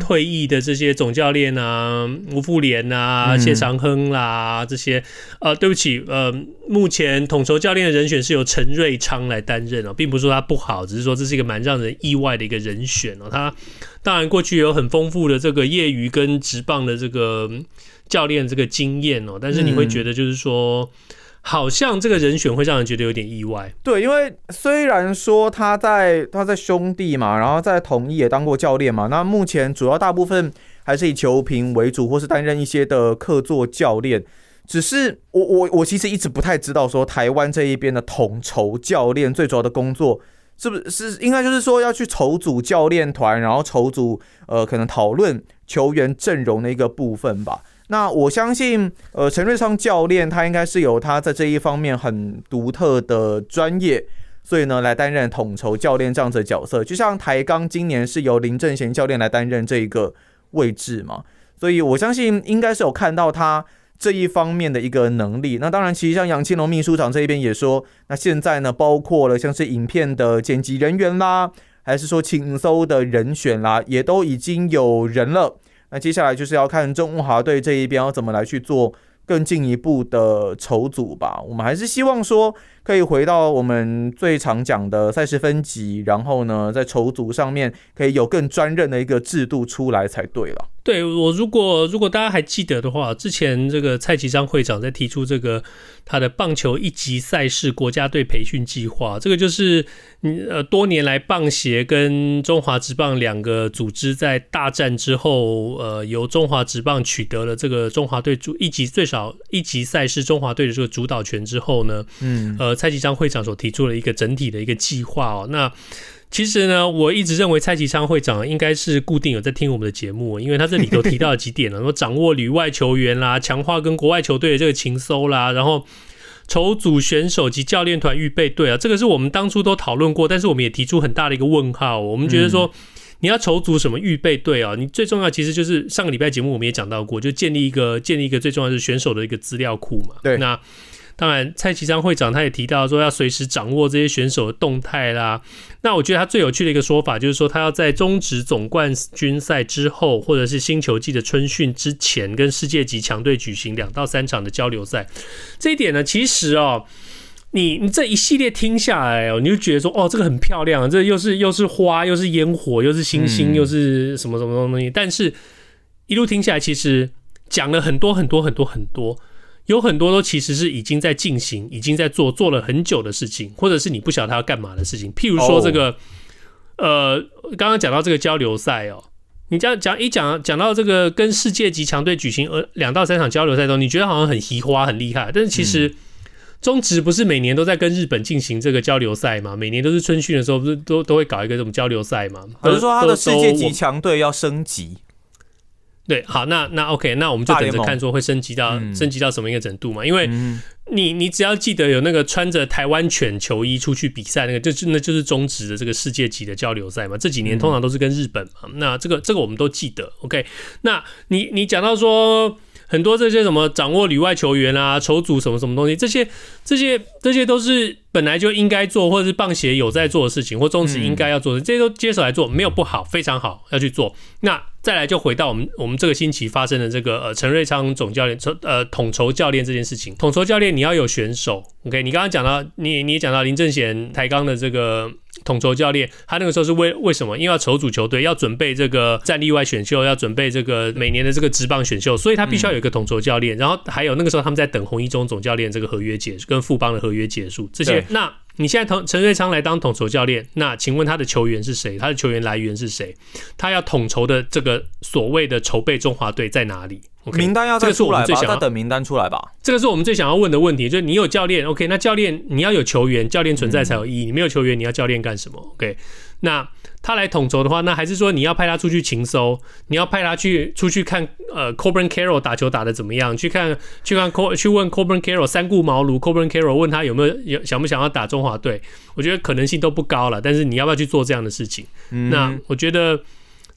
S1: 退役的这些总教练啊，吴富连啊、谢长亨啦这些。呃，对不起，呃，目前统筹教练的人选是由陈瑞昌来担任哦，并不是说他不好，只是说这是一个蛮让人意外的一个人选哦，他。当然，过去有很丰富的这个业余跟职棒的这个教练这个经验哦，但是你会觉得就是说，好像这个人选会让人觉得有点意外。
S2: 对，因为虽然说他在他在兄弟嘛，然后在统一也当过教练嘛，那目前主要大部分还是以球评为主，或是担任一些的客座教练。只是我我我其实一直不太知道说台湾这一边的统筹教练最主要的工作。是不是是应该就是说要去筹组教练团，然后筹组呃可能讨论球员阵容的一个部分吧。那我相信呃陈瑞昌教练他应该是有他在这一方面很独特的专业，所以呢来担任统筹教练这样子的角色。就像台钢今年是由林正贤教练来担任这一个位置嘛，所以我相信应该是有看到他。这一方面的一个能力，那当然，其实像杨青龙秘书长这一边也说，那现在呢，包括了像是影片的剪辑人员啦，还是说请搜的人选啦，也都已经有人了。那接下来就是要看中华队这一边要怎么来去做更进一步的筹组吧。我们还是希望说，可以回到我们最常讲的赛事分级，然后呢，在筹组上面可以有更专任的一个制度出来才对了。
S1: 对，我如果如果大家还记得的话，之前这个蔡其章会长在提出这个他的棒球一级赛事国家队培训计划，这个就是呃多年来棒协跟中华职棒两个组织在大战之后，呃由中华职棒取得了这个中华队主一级最少一级赛事中华队的这个主导权之后呢，嗯呃蔡其昌会长所提出了一个整体的一个计划哦，那。其实呢，我一直认为蔡其昌会长应该是固定有在听我们的节目，因为他这里头提到了几点了，说掌握旅外球员啦，强化跟国外球队的这个情搜啦，然后筹组选手及教练团预备队啊，这个是我们当初都讨论过，但是我们也提出很大的一个问号，我们觉得说。你要筹组什么预备队啊？你最重要其实就是上个礼拜节目我们也讲到过，就建立一个建立一个最重要的是选手的一个资料库嘛。
S2: 对，
S1: 那。当然，蔡其昌会长他也提到说，要随时掌握这些选手的动态啦。那我觉得他最有趣的一个说法，就是说他要在中职总冠军赛之后，或者是新球季的春训之前，跟世界级强队举行两到三场的交流赛。这一点呢，其实哦，你你这一系列听下来哦，你就觉得说，哦，这个很漂亮，这又是又是花，又是烟火，又是星星，又是什么什么东西。但是，一路听下来，其实讲了很多很多很多很多。有很多都其实是已经在进行，已经在做，做了很久的事情，或者是你不晓得他要干嘛的事情。譬如说这个，oh. 呃，刚刚讲到这个交流赛哦，你这样讲一讲讲到这个跟世界级强队举行呃两到三场交流赛中，你觉得好像很奇花很厉害，但是其实中职不是每年都在跟日本进行这个交流赛吗？每年都是春训的时候，不是都都会搞一个这种交流赛吗？
S2: 比如说他的世界级强队要升级。
S1: 对，好，那那 OK，那我们就等着看，说会升级到升级到什么一个程度嘛？因为你你只要记得有那个穿着台湾犬球衣出去比赛，那个就那就是中职的这个世界级的交流赛嘛。这几年通常都是跟日本嘛，那这个这个我们都记得。OK，那你你讲到说很多这些什么掌握里外球员啊，筹组什么什么东西，这些这些这些都是本来就应该做，或者是棒协有在做的事情，或中职应该要做的，这些都接手来做，没有不好，非常好，要去做。那再来就回到我们我们这个星期发生的这个呃陈瑞昌总教练呃统筹教练这件事情，统筹教练你要有选手，OK？你刚刚讲到你你讲到林正贤台钢的这个统筹教练，他那个时候是为为什么？因为要筹组球队，要准备这个战力外选秀，要准备这个每年的这个职棒选秀，所以他必须要有一个统筹教练。然后还有那个时候他们在等洪一中总教练这个合约结束，跟富邦的合约结束这些那。你现在统陈瑞昌来当统筹教练，那请问他的球员是谁？他的球员来源是谁？他要统筹的这个所谓的筹备中华队在哪里？Okay,
S2: 名单要再出来吧，再等名单出来吧。
S1: 这个是我们最想要问的问题，就是你有教练，OK？那教练你要有球员，教练存在才有意义。你没有球员，你要教练干什么？OK？那。他来统筹的话，那还是说你要派他出去勤搜，你要派他去出去看呃 Coburn Carroll 打球打得怎么样？去看去看 Co 去问 Coburn Carroll 三顾茅庐，Coburn Carroll 问他有没有有想不想要打中华队？我觉得可能性都不高了。但是你要不要去做这样的事情？嗯、那我觉得。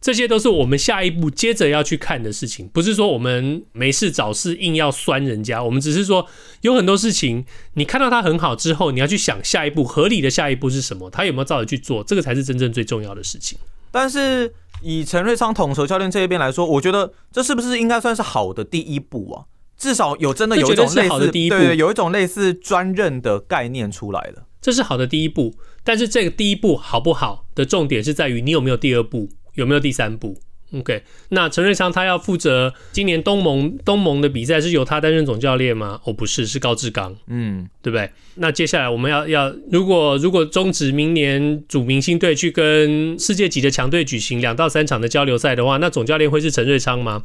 S1: 这些都是我们下一步接着要去看的事情，不是说我们没事找事硬要酸人家，我们只是说有很多事情，你看到它很好之后，你要去想下一步合理的下一步是什么，他有没有照着去做，这个才是真正最重要的事情。
S2: 但是以陈瑞昌统筹教练这一边来说，我觉得这是不是应该算是好的第一步啊？至少有真的有一种类似好的第一步，对，有一种类似专任的概念出来了，
S1: 这是好的第一步。但是这个第一步好不好的重点是在于你有没有第二步。有没有第三步？OK，那陈瑞昌他要负责今年东盟东盟的比赛是由他担任总教练吗？哦，不是，是高志刚，嗯，对不对？那接下来我们要要，如果如果终止明年组明星队去跟世界级的强队举行两到三场的交流赛的话，那总教练会是陈瑞昌吗？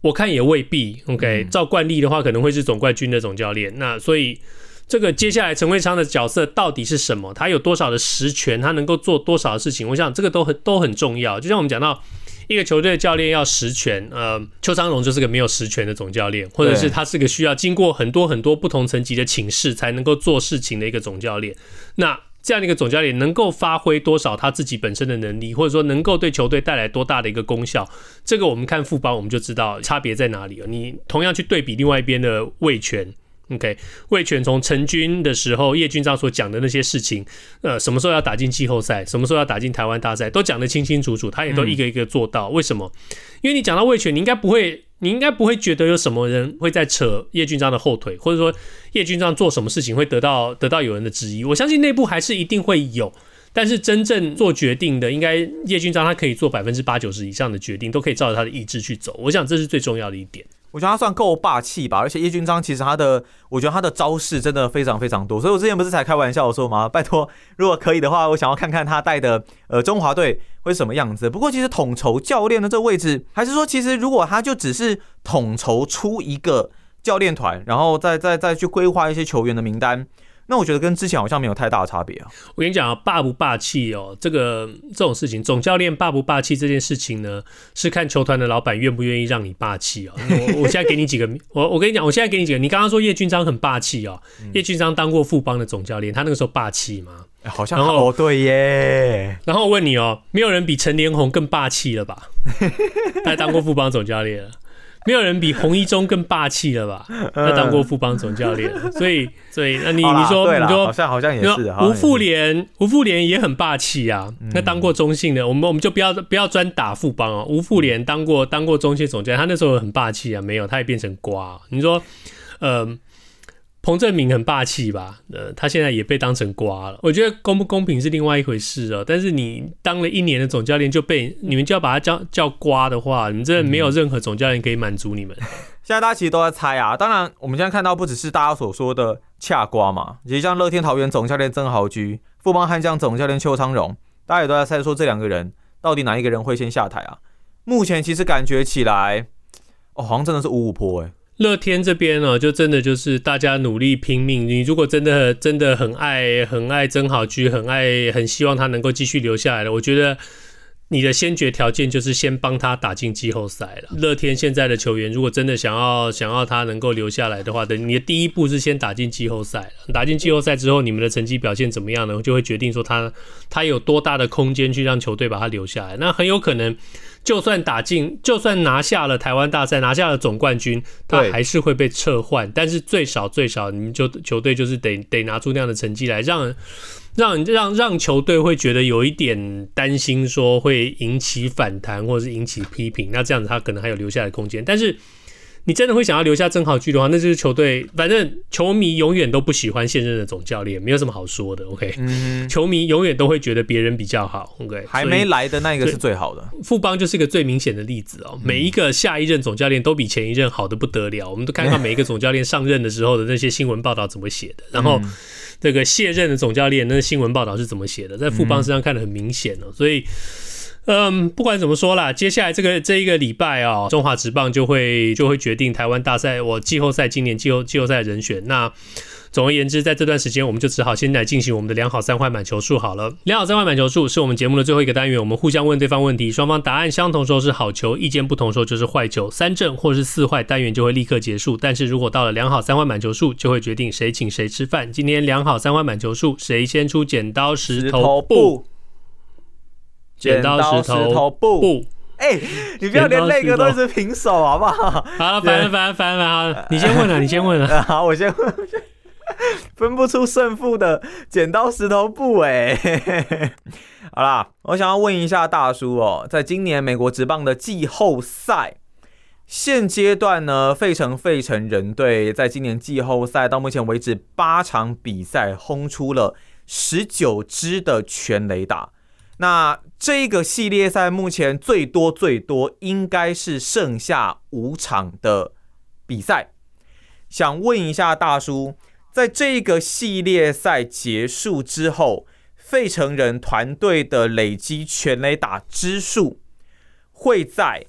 S1: 我看也未必。OK，照惯例的话，可能会是总冠军的总教练。那所以。这个接下来陈慧昌的角色到底是什么？他有多少的实权？他能够做多少的事情？我想这个都很都很重要。就像我们讲到一个球队的教练要实权，呃，邱昌荣就是个没有实权的总教练，或者是他是个需要经过很多很多不同层级的请示才能够做事情的一个总教练。那这样的一个总教练能够发挥多少他自己本身的能力，或者说能够对球队带来多大的一个功效？这个我们看富邦我们就知道差别在哪里了。你同样去对比另外一边的味权。OK，魏全从成军的时候，叶军章所讲的那些事情，呃，什么时候要打进季后赛，什么时候要打进台湾大赛，都讲得清清楚楚，他也都一个一个做到。嗯、为什么？因为你讲到魏全，你应该不会，你应该不会觉得有什么人会在扯叶军章的后腿，或者说叶军章做什么事情会得到得到有人的质疑。我相信内部还是一定会有，但是真正做决定的，应该叶军章他可以做百分之八九十以上的决定，都可以照着他的意志去走。我想这是最重要的一点。
S2: 我觉得他算够霸气吧，而且叶军章其实他的，我觉得他的招式真的非常非常多，所以我之前不是才开玩笑说吗？拜托，如果可以的话，我想要看看他带的呃中华队会是什么样子。不过其实统筹教练的这个位置，还是说其实如果他就只是统筹出一个教练团，然后再再再去规划一些球员的名单。那我觉得跟之前好像没有太大的差别啊。
S1: 我跟你讲啊，霸不霸气哦，这个这种事情，总教练霸不霸气这件事情呢，是看球团的老板愿不愿意让你霸气啊。我我现在给你几个，我我跟你讲，我现在给你几个。你刚刚说叶俊章很霸气哦，叶俊章当过富邦的总教练，他那个时候霸气吗？
S2: 好像哦，对耶。
S1: 然后我问你哦，没有人比陈连红更霸气了吧？他当过富邦总教练了。没有人比洪一中更霸气了吧？他当过富邦总教练，所以所以那你你说你说
S2: 好像好像也是
S1: 吴富连吴富连也很霸气啊。那当过中信的，我们我们就不要不要专打富邦哦。吴富连当过当过中信总教练，他那时候很霸气啊。没有，他也变成瓜。你说，呃。彭政闵很霸气吧？呃，他现在也被当成瓜了。我觉得公不公平是另外一回事哦。但是你当了一年的总教练，就被你们就要把他叫叫瓜的话，你们真的没有任何总教练可以满足你们。嗯。
S2: 现在大家其实都在猜啊。当然，我们现在看到不只是大家所说的恰瓜嘛，其实像乐天桃园总教练曾豪居、富邦悍将总教练邱昌荣，大家也都在猜说这两个人到底哪一个人会先下台啊？目前其实感觉起来，哦，好像真的是五五坡哎。
S1: 乐天这边呢，就真的就是大家努力拼命。你如果真的真的很爱很爱曾豪駒，很爱很希望他能够继续留下来的，我觉得你的先决条件就是先帮他打进季后赛了。乐天现在的球员，如果真的想要想要他能够留下来的话，等你的第一步是先打进季后赛。打进季后赛之后，你们的成绩表现怎么样呢？就会决定说他他有多大的空间去让球队把他留下来。那很有可能。就算打进，就算拿下了台湾大赛，拿下了总冠军，他还是会被撤换。但是最少最少，你们就球队就是得得拿出那样的成绩来，让让让让球队会觉得有一点担心，说会引起反弹或者是引起批评。那这样子他可能还有留下来的空间，但是。你真的会想要留下曾豪駒的话，那就是球队，反正球迷永远都不喜欢现任的总教练，没有什么好说的。OK，嗯，球迷永远都会觉得别人比较好。OK，
S2: 还没来的那一个是最好的。
S1: 富邦就是一个最明显的例子哦，每一个下一任总教练都比前一任好的不得了。我们都看看每一个总教练上任的时候的那些新闻报道怎么写的，然后这个卸任的总教练那个新闻报道是怎么写的，在富邦身上看得很明显哦，所以。嗯，不管怎么说啦，接下来这个这一个礼拜啊、中华职棒就会就会决定台湾大赛我季后赛今年季后季后赛人选。那总而言之，在这段时间，我们就只好先来进行我们的两好三坏满球数好了。两好三坏满球数是我们节目的最后一个单元，我们互相问对方问题，双方答案相同时候是好球，意见不同时候就是坏球。三正或是四坏，单元就会立刻结束。但是如果到了两好三坏满球数，就会决定谁请谁吃饭。今天两好三坏满球数，谁先出剪刀石头布？剪刀石头布，
S2: 哎、欸，你不要连那个都是平手，好不好？
S1: 好了，烦了，烦了，烦了，好，你先问了，你先问了，
S2: 好，我先问，分不出胜负的剪刀石头布，哎，好啦，我想要问一下大叔哦，在今年美国职棒的季后赛，现阶段呢，费城费城人队在今年季后赛到目前为止八场比赛轰出了十九支的全垒打。那这个系列赛目前最多最多应该是剩下五场的比赛，想问一下大叔，在这个系列赛结束之后，费城人团队的累积全垒打支数会在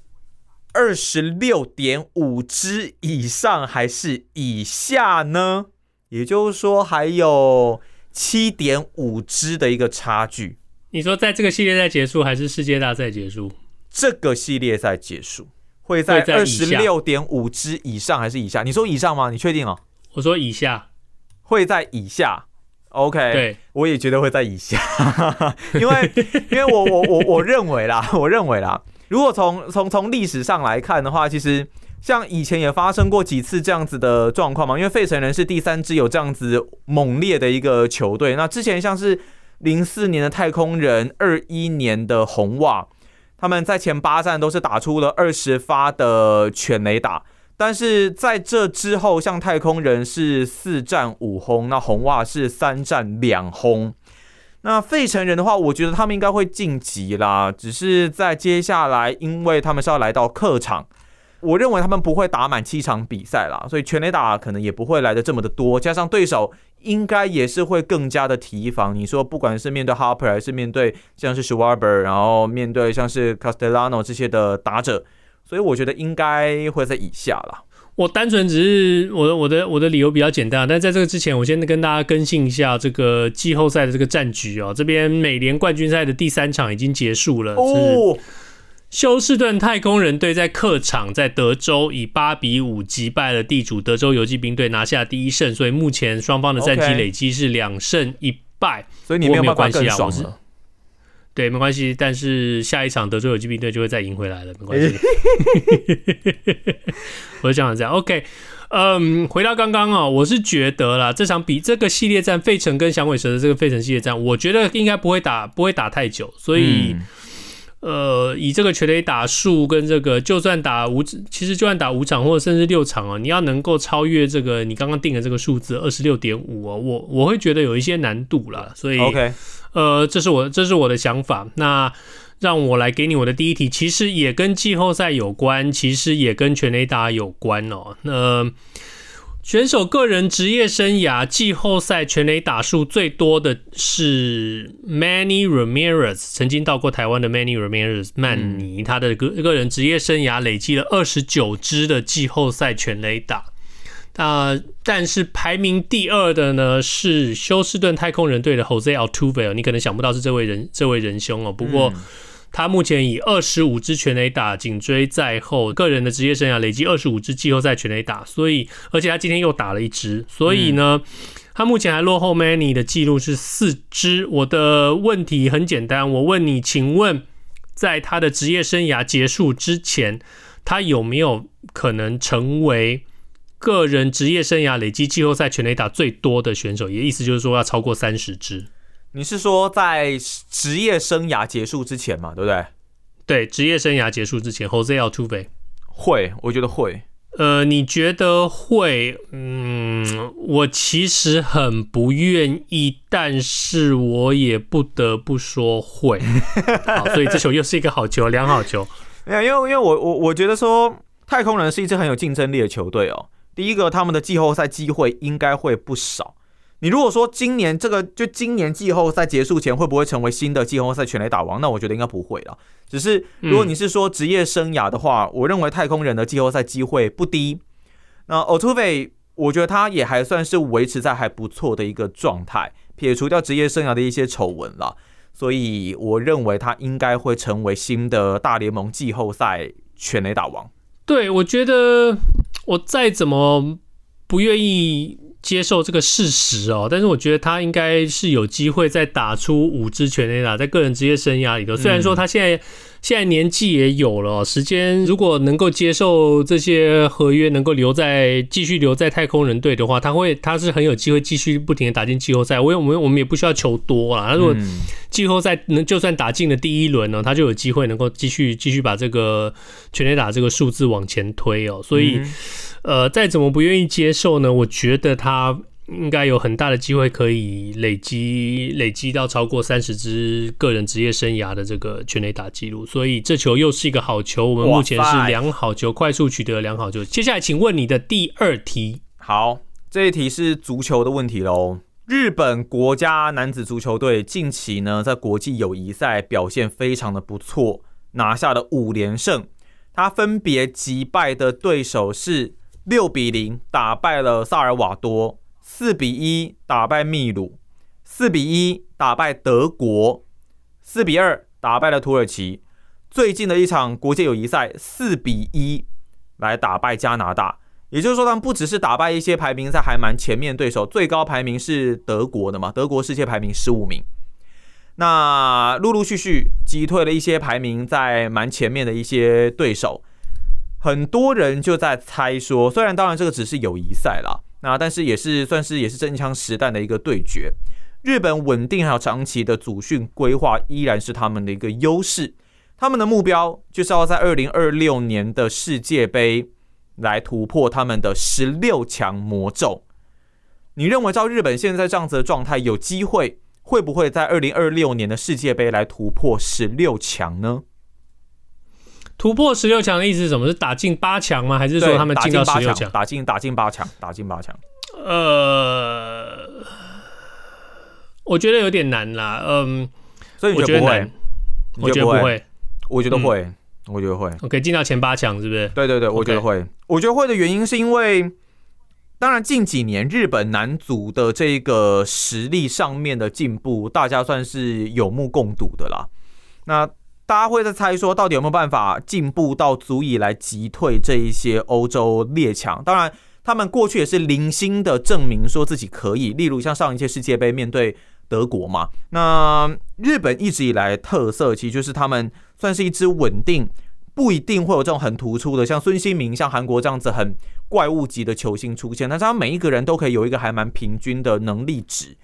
S2: 二十六点五支以上还是以下呢？也就是说，还有七点五支的一个差距。
S1: 你说在这个系列赛结束还是世界大赛结束？
S2: 这个系列赛结束会在二十六点五支以上还是以下？你说以上吗？你确定哦？
S1: 我说以下，
S2: 会在以下。OK，
S1: 对，
S2: 我也觉得会在以下，因为因为我我我我认为啦，我认为啦，如果从从从历史上来看的话，其实像以前也发生过几次这样子的状况嘛。因为费城人是第三支有这样子猛烈的一个球队，那之前像是。零四年的太空人，二一年的红袜，他们在前八战都是打出了二十发的全垒打，但是在这之后，像太空人是四战五轰，那红袜是三战两轰。那费城人的话，我觉得他们应该会晋级啦，只是在接下来，因为他们是要来到客场。我认为他们不会打满七场比赛啦，所以全垒打可能也不会来的这么的多，加上对手应该也是会更加的提防。你说不管是面对 Harper 还是面对像是 Schwarber，然后面对像是 Castellano 这些的打者，所以我觉得应该会在以下啦。
S1: 我单纯只是我的我的我的理由比较简单，但在这个之前，我先跟大家更新一下这个季后赛的这个战局哦。这边美联冠军赛的第三场已经结束了。哦。休斯顿太空人队在客场在德州以八比五击败了地主德州游骑兵队，拿下第一胜，所以目前双方的战绩累积是两胜一败，
S2: 所以你没有关系啊，我是。
S1: 对，没关系，但是下一场德州游骑兵队就会再赢回来了，没关系。我就讲这样，OK，嗯，回到刚刚哦，我是觉得啦，这场比这个系列战，费城跟响尾蛇的这个费城系列战，我觉得应该不会打，不会打太久，所以。嗯呃，以这个全垒打数跟这个，就算打五，其实就算打五场或者甚至六场哦，你要能够超越这个你刚刚定的这个数字二十六点五哦，我我会觉得有一些难度了。所以
S2: ，OK，
S1: 呃，这是我这是我的想法。那让我来给你我的第一题，其实也跟季后赛有关，其实也跟全垒打有关哦。那选手个人职业生涯季后赛全垒打数最多的是 Manny Ramirez，曾经到过台湾的 Manny Ramirez 曼尼，他的个个人职业生涯累积了二十九支的季后赛全垒打。啊，但是排名第二的呢是休斯顿太空人队的 Jose Altuve，你可能想不到是这位人这位仁兄哦，不过。他目前以二十五支全垒打紧追在后，个人的职业生涯累积二十五支季后赛全垒打，所以而且他今天又打了一支，所以呢，他目前还落后 Manny 的记录是四支。我的问题很简单，我问你，请问在他的职业生涯结束之前，他有没有可能成为个人职业生涯累积季后赛全垒打最多的选手？也意思就是说要超过三十支。
S2: 你是说在职业生涯结束之前嘛？对不对？
S1: 对，职业生涯结束之前，Jose Altuve
S2: 会，我觉得会。
S1: 呃，你觉得会？嗯，我其实很不愿意，但是我也不得不说会。好，所以这球又是一个好球，良好球。
S2: 没有，因为因为我我我觉得说太空人是一支很有竞争力的球队哦。第一个，他们的季后赛机会应该会不少。你如果说今年这个就今年季后赛结束前会不会成为新的季后赛全垒打王？那我觉得应该不会了。只是如果你是说职业生涯的话，我认为太空人的季后赛机会不低。那 Altuve 我觉得他也还算是维持在还不错的一个状态，撇除掉职业生涯的一些丑闻了，所以我认为他应该会成为新的大联盟季后赛全垒打王。
S1: 对，我觉得我再怎么不愿意。接受这个事实哦，但是我觉得他应该是有机会再打出五支全垒打，在个人职业生涯里头。虽然说他现在现在年纪也有了，时间如果能够接受这些合约，能够留在继续留在太空人队的话，他会他是很有机会继续不停的打进季后赛。我我们我们也不需要求多啊，他如果季后赛能就算打进了第一轮呢，他就有机会能够继续继续把这个全垒打这个数字往前推哦，所以。呃，再怎么不愿意接受呢？我觉得他应该有很大的机会可以累积累积到超过三十支个人职业生涯的这个全垒打记录，所以这球又是一个好球。我们目前是两好球，快速取得两好球。接下来，请问你的第二题。
S2: 好，这一题是足球的问题喽。日本国家男子足球队近期呢，在国际友谊赛表现非常的不错，拿下了五连胜。他分别击败的对手是。六比零打败了萨尔瓦多，四比一打败秘鲁，四比一打败德国，四比二打败了土耳其。最近的一场国际友谊赛，四比一来打败加拿大。也就是说，他们不只是打败一些排名在还蛮前面对手，最高排名是德国的嘛？德国世界排名十五名。那陆陆续续击退了一些排名在蛮前面的一些对手。很多人就在猜说，虽然当然这个只是友谊赛啦，那但是也是算是也是真枪实弹的一个对决。日本稳定还有长期的组训规划依然是他们的一个优势，他们的目标就是要在二零二六年的世界杯来突破他们的十六强魔咒。你认为照日本现在这样子的状态，有机会会不会在二零二六年的世界杯来突破十六强呢？
S1: 突破十六强的意思是什么？是打进八强吗？还是说他们进到十六强？
S2: 打进打进八强，打进八强。
S1: 呃，我觉得有点难啦。嗯，
S2: 所以你觉得不会？
S1: 我觉得不会。
S2: 我觉得会。我觉得会。
S1: OK，进到前八强是不是？
S2: 对对对，我觉得会。我觉得会的原因是因为，当然近几年日本男足的这个实力上面的进步，大家算是有目共睹的啦。那。大家会在猜说，到底有没有办法进步到足以来击退这一些欧洲列强？当然，他们过去也是零星的证明说自己可以。例如像上一届世界杯面对德国嘛。那日本一直以来特色其实就是他们算是一支稳定，不一定会有这种很突出的，像孙兴民、像韩国这样子很怪物级的球星出现，但是他每一个人都可以有一个还蛮平均的能力值。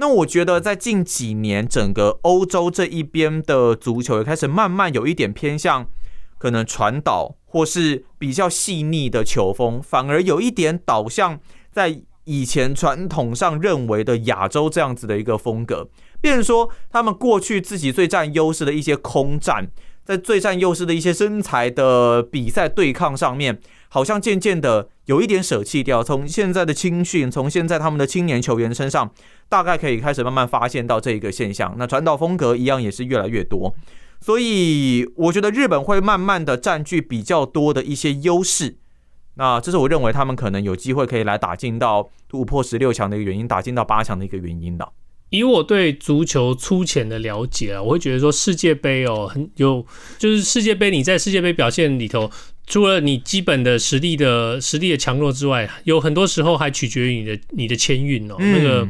S2: 那我觉得在近几年，整个欧洲这一边的足球也开始慢慢有一点偏向可能传导或是比较细腻的球风，反而有一点导向在以前传统上认为的亚洲这样子的一个风格。变说他们过去自己最占优势的一些空战，在最占优势的一些身材的比赛对抗上面，好像渐渐的有一点舍弃掉。从现在的青训，从现在他们的青年球员身上。大概可以开始慢慢发现到这一个现象，那传导风格一样也是越来越多，所以我觉得日本会慢慢的占据比较多的一些优势，那这是我认为他们可能有机会可以来打进到突破十六强的一个原因，打进到八强的一个原因的。
S1: 以我对足球粗浅的了解啊，我会觉得说世界杯哦，很有就是世界杯你在世界杯表现里头，除了你基本的实力的实力的强弱之外，有很多时候还取决于你的你的签运哦，那个。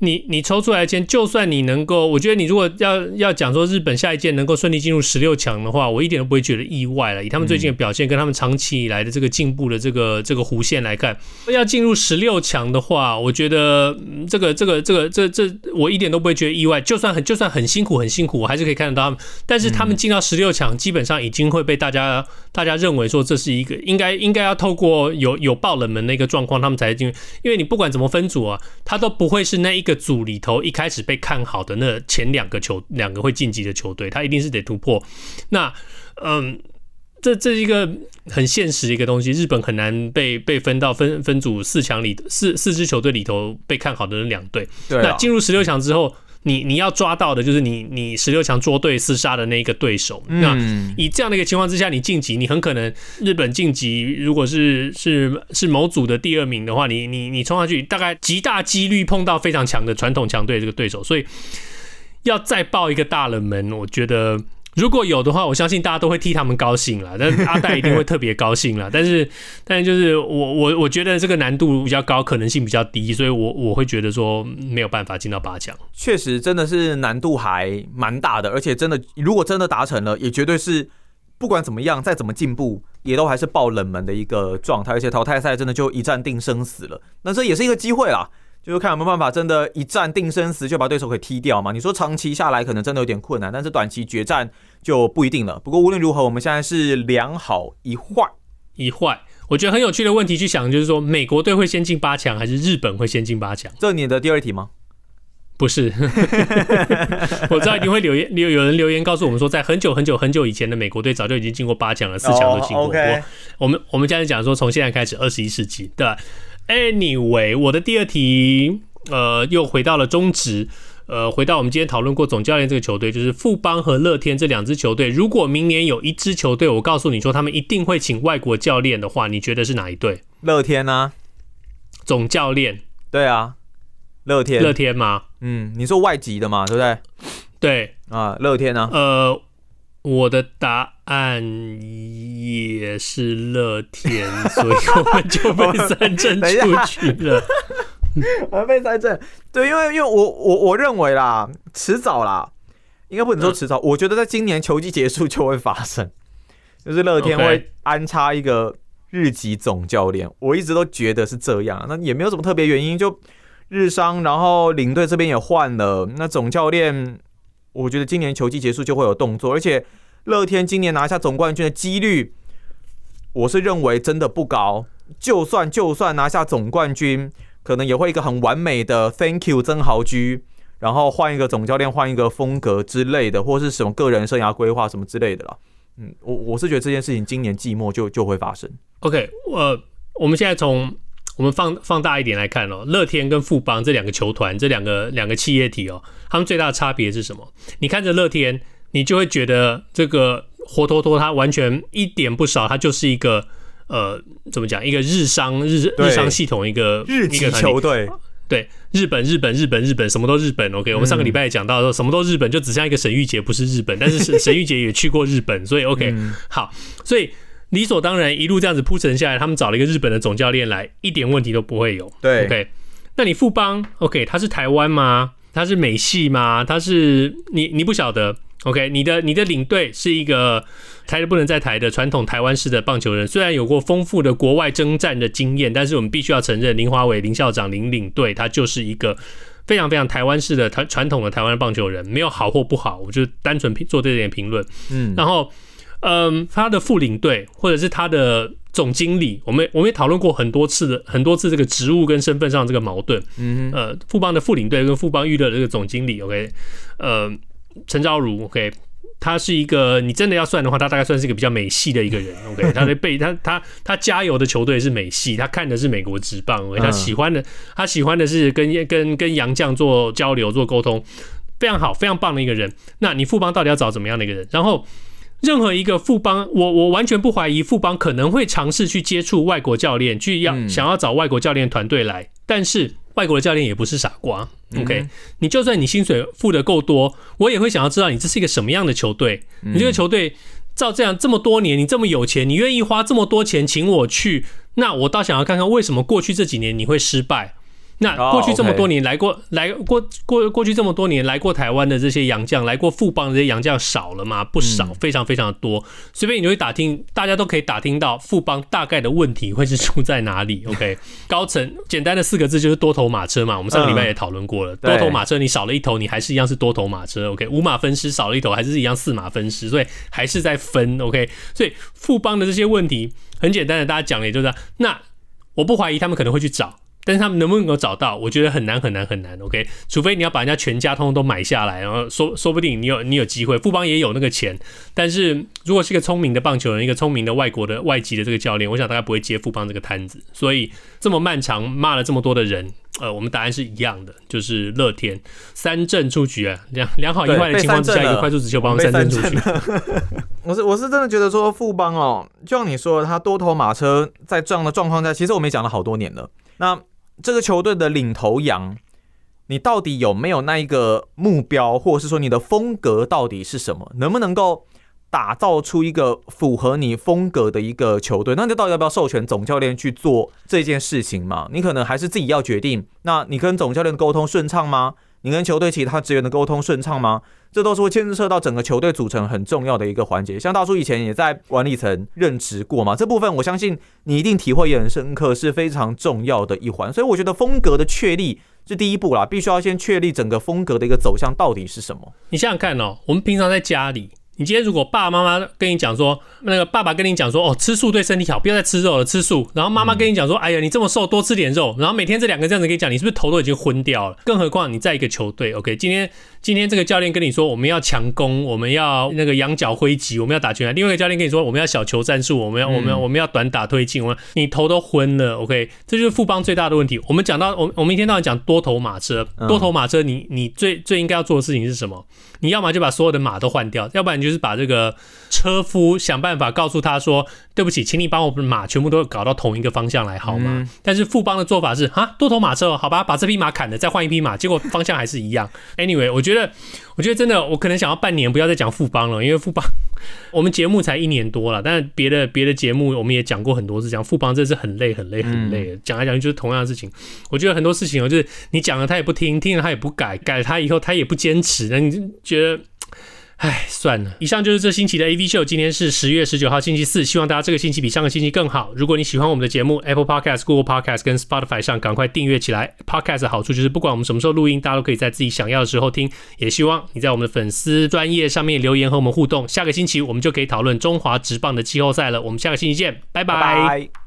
S1: 你你抽出来的签，就算你能够，我觉得你如果要要讲说日本下一届能够顺利进入十六强的话，我一点都不会觉得意外了。以他们最近的表现，跟他们长期以来的这个进步的这个这个弧线来看，要进入十六强的话，我觉得这个这个这个这这我一点都不会觉得意外。就算很就算很辛苦很辛苦，我还是可以看得到他们。但是他们进到十六强，基本上已经会被大家大家认为说这是一个应该应该要透过有有爆冷门的一个状况，他们才进。因为你不管怎么分组啊，他都不会是那一。个组里头一开始被看好的那前两个球，两个会晋级的球队，他一定是得突破。那嗯，这这是一个很现实的一个东西，日本很难被被分到分分组四强里四四支球队里头被看好的那两队。对啊。那进入十六强之后。你你要抓到的就是你你十六强捉对厮杀的那一个对手。那以这样的一个情况之下，你晋级，你很可能日本晋级，如果是是是某组的第二名的话，你你你冲上去，大概极大几率碰到非常强的传统强队这个对手，所以要再爆一个大冷门，我觉得。如果有的话，我相信大家都会替他们高兴了。但是 阿戴一定会特别高兴了。但是，但是就是我我我觉得这个难度比较高，可能性比较低，所以我我会觉得说没有办法进到八强。
S2: 确实，真的是难度还蛮大的，而且真的如果真的达成了，也绝对是不管怎么样，再怎么进步，也都还是爆冷门的一个状态。而且淘汰赛真的就一战定生死了，那这也是一个机会啦。就是看有没有办法，真的，一战定生死，就把对手给踢掉嘛？你说长期下来可能真的有点困难，但是短期决战就不一定了。不过无论如何，我们现在是两好一坏，一坏。
S1: 我觉得很有趣的问题去想，就是说美国队会先进八强，还是日本会先进八强？
S2: 这你的第二题吗？
S1: 不是，我知道一定会留言，有有人留言告诉我们说，在很久很久很久以前的美国队早就已经进过八强了，四强都进过。
S2: Oh, okay.
S1: 我们我们现在讲说，从现在开始，二十一世纪，对吧？Anyway，我的第二题，呃，又回到了中职，呃，回到我们今天讨论过总教练这个球队，就是富邦和乐天这两支球队。如果明年有一支球队，我告诉你说他们一定会请外国教练的话，你觉得是哪一队？
S2: 乐天啊，
S1: 总教练。
S2: 对啊，乐天。
S1: 乐天吗？
S2: 嗯，你说外籍的嘛，对不对？
S1: 对
S2: 啊，乐天呢？
S1: 呃。我的答案也是乐天，所以我们就被三振出去了。
S2: 我们被三振，对，因为因为我我我认为啦，迟早啦，应该不能说迟早，我觉得在今年球季结束就会发生，就是乐天会安插一个日籍总教练。我一直都觉得是这样，那也没有什么特别原因，就日商，然后领队这边也换了，那总教练。我觉得今年球季结束就会有动作，而且乐天今年拿下总冠军的几率，我是认为真的不高。就算就算拿下总冠军，可能也会一个很完美的 Thank you 曾豪居，然后换一个总教练，换一个风格之类的，或是什么个人生涯规划什么之类的啦。嗯，我我是觉得这件事情今年季末就就会发生。
S1: OK，呃，我们现在从。我们放放大一点来看哦，乐天跟富邦这两个球团，这两个两个企业体哦，他们最大的差别是什么？你看着乐天，你就会觉得这个活脱脱，他完全一点不少，他就是一个呃，怎么讲？一个日商日日商系统，一个
S2: 日籍球队，
S1: 对，日本日本日本日本，什么都日本。OK，我们上个礼拜也讲到说，什么都日本，就只像一个沈玉杰不是日本，但是沈 沈玉杰也去过日本，所以 OK，好，所以。理所当然，一路这样子铺陈下来，他们找了一个日本的总教练来，一点问题都不会有。
S2: 对
S1: ，OK，那你富邦，OK，他是台湾吗？他是美系吗？他是你你不晓得？OK，你的你的领队是一个台的不能再台的传统台湾式的棒球人，虽然有过丰富的国外征战的经验，但是我们必须要承认林华伟林校长林领队他就是一个非常非常台湾式的台传统的台湾棒球人，没有好或不好，我就单纯做这点评论。嗯，然后嗯，他的副领队或者是他的。总经理，我们我们也讨论过很多次的很多次这个职务跟身份上这个矛盾。嗯，呃，富邦的副领队跟富邦娱乐的这个总经理，OK，呃，陈昭如，OK，他是一个你真的要算的话，他大概算是一个比较美系的一个人，OK，他的背他他他加油的球队是美系，他看的是美国职棒，OK，他喜欢的他喜欢的是跟跟跟杨绛做交流做沟通，非常好非常棒的一个人。那你富邦到底要找怎么样的一个人？然后。任何一个富邦，我我完全不怀疑富邦可能会尝试去接触外国教练，去要想要找外国教练团队来。但是外国的教练也不是傻瓜，OK？你就算你薪水付得够多，我也会想要知道你这是一个什么样的球队。你这个球队照这样这么多年，你这么有钱，你愿意花这么多钱请我去，那我倒想要看看为什么过去这几年你会失败。那过去这么多年来过、oh. 来过过过去这么多年来过台湾的这些洋将，来过富邦的这些洋将少了吗？不少，非常非常的多。随便你就会打听，大家都可以打听到富邦大概的问题会是出在哪里。OK，高层简单的四个字就是多头马车嘛。我们上个礼拜也讨论过了，嗯、多头马车你少了一头，你还是一样是多头马车。OK，五马分尸少了一头，还是一样四马分尸，所以还是在分。OK，所以富邦的这些问题很简单的，大家讲的也就是那我不怀疑他们可能会去找。但是他们能不能够找到？我觉得很难很难很难。OK，除非你要把人家全家通通都买下来，然后说说不定你有你有机会。富邦也有那个钱，但是如果是一个聪明的棒球人，一个聪明的外国的外籍的这个教练，我想大概不会接富邦这个摊子。所以这么漫长骂了这么多的人，呃，我们答案是一样的，就是乐天三振出局啊，良良好意外的情况之下，一个快速直球把我们三振出局。
S2: 我是我是真的觉得说富邦哦，就像你说的，他多头马车在这样的状况下，其实我们也讲了好多年了。那这个球队的领头羊，你到底有没有那一个目标，或者是说你的风格到底是什么？能不能够打造出一个符合你风格的一个球队？那就到底要不要授权总教练去做这件事情嘛？你可能还是自己要决定。那你跟总教练沟通顺畅吗？你跟球队其他职员的沟通顺畅吗？这都是会牵涉到整个球队组成很重要的一个环节。像大叔以前也在管理层任职过嘛，这部分我相信你一定体会也很深刻，是非常重要的一环。所以我觉得风格的确立是第一步啦，必须要先确立整个风格的一个走向到底是什么。
S1: 你想想看哦，我们平常在家里。你今天如果爸爸妈妈跟你讲说，那个爸爸跟你讲说，哦，吃素对身体好，不要再吃肉了，吃素。然后妈妈跟你讲说，哎呀，你这么瘦，多吃点肉。然后每天这两个这样子跟你讲，你是不是头都已经昏掉了？更何况你在一个球队，OK，今天今天这个教练跟你说，我们要强攻，我们要那个羊角挥击，我们要打拳。另外一个教练跟你说，我们要小球战术，我们要我们要我们要短打推进。我们你头都昏了，OK，这就是富邦最大的问题。我们讲到我我们一天到晚讲多头马车，多头马车，你你最最应该要做的事情是什么？你要么就把所有的马都换掉，要不然你就是把这个。车夫想办法告诉他说：“对不起，请你把我们马全部都搞到同一个方向来，好吗？”嗯、但是富邦的做法是：啊，多头马车，好吧，把这匹马砍了，再换一匹马，结果方向还是一样。Anyway，我觉得，我觉得真的，我可能想要半年不要再讲富邦了，因为富邦 我们节目才一年多了，但是别的别的节目我们也讲过很多次，讲富邦真是很累很累很累，讲、嗯、来讲去就是同样的事情。我觉得很多事情哦，就是你讲了他也不听，听了他也不改，改了他以后他也不坚持，那你就觉得。唉，算了。以上就是这星期的 AV 秀。今天是十月十九号，星期四。希望大家这个星期比上个星期更好。如果你喜欢我们的节目，Apple Podcast、Google Podcast 跟 Spotify 上赶快订阅起来。Podcast 的好处就是不管我们什么时候录音，大家都可以在自己想要的时候听。也希望你在我们的粉丝专业上面留言和我们互动。下个星期我们就可以讨论中华职棒的季后赛了。我们下个星期见，拜拜。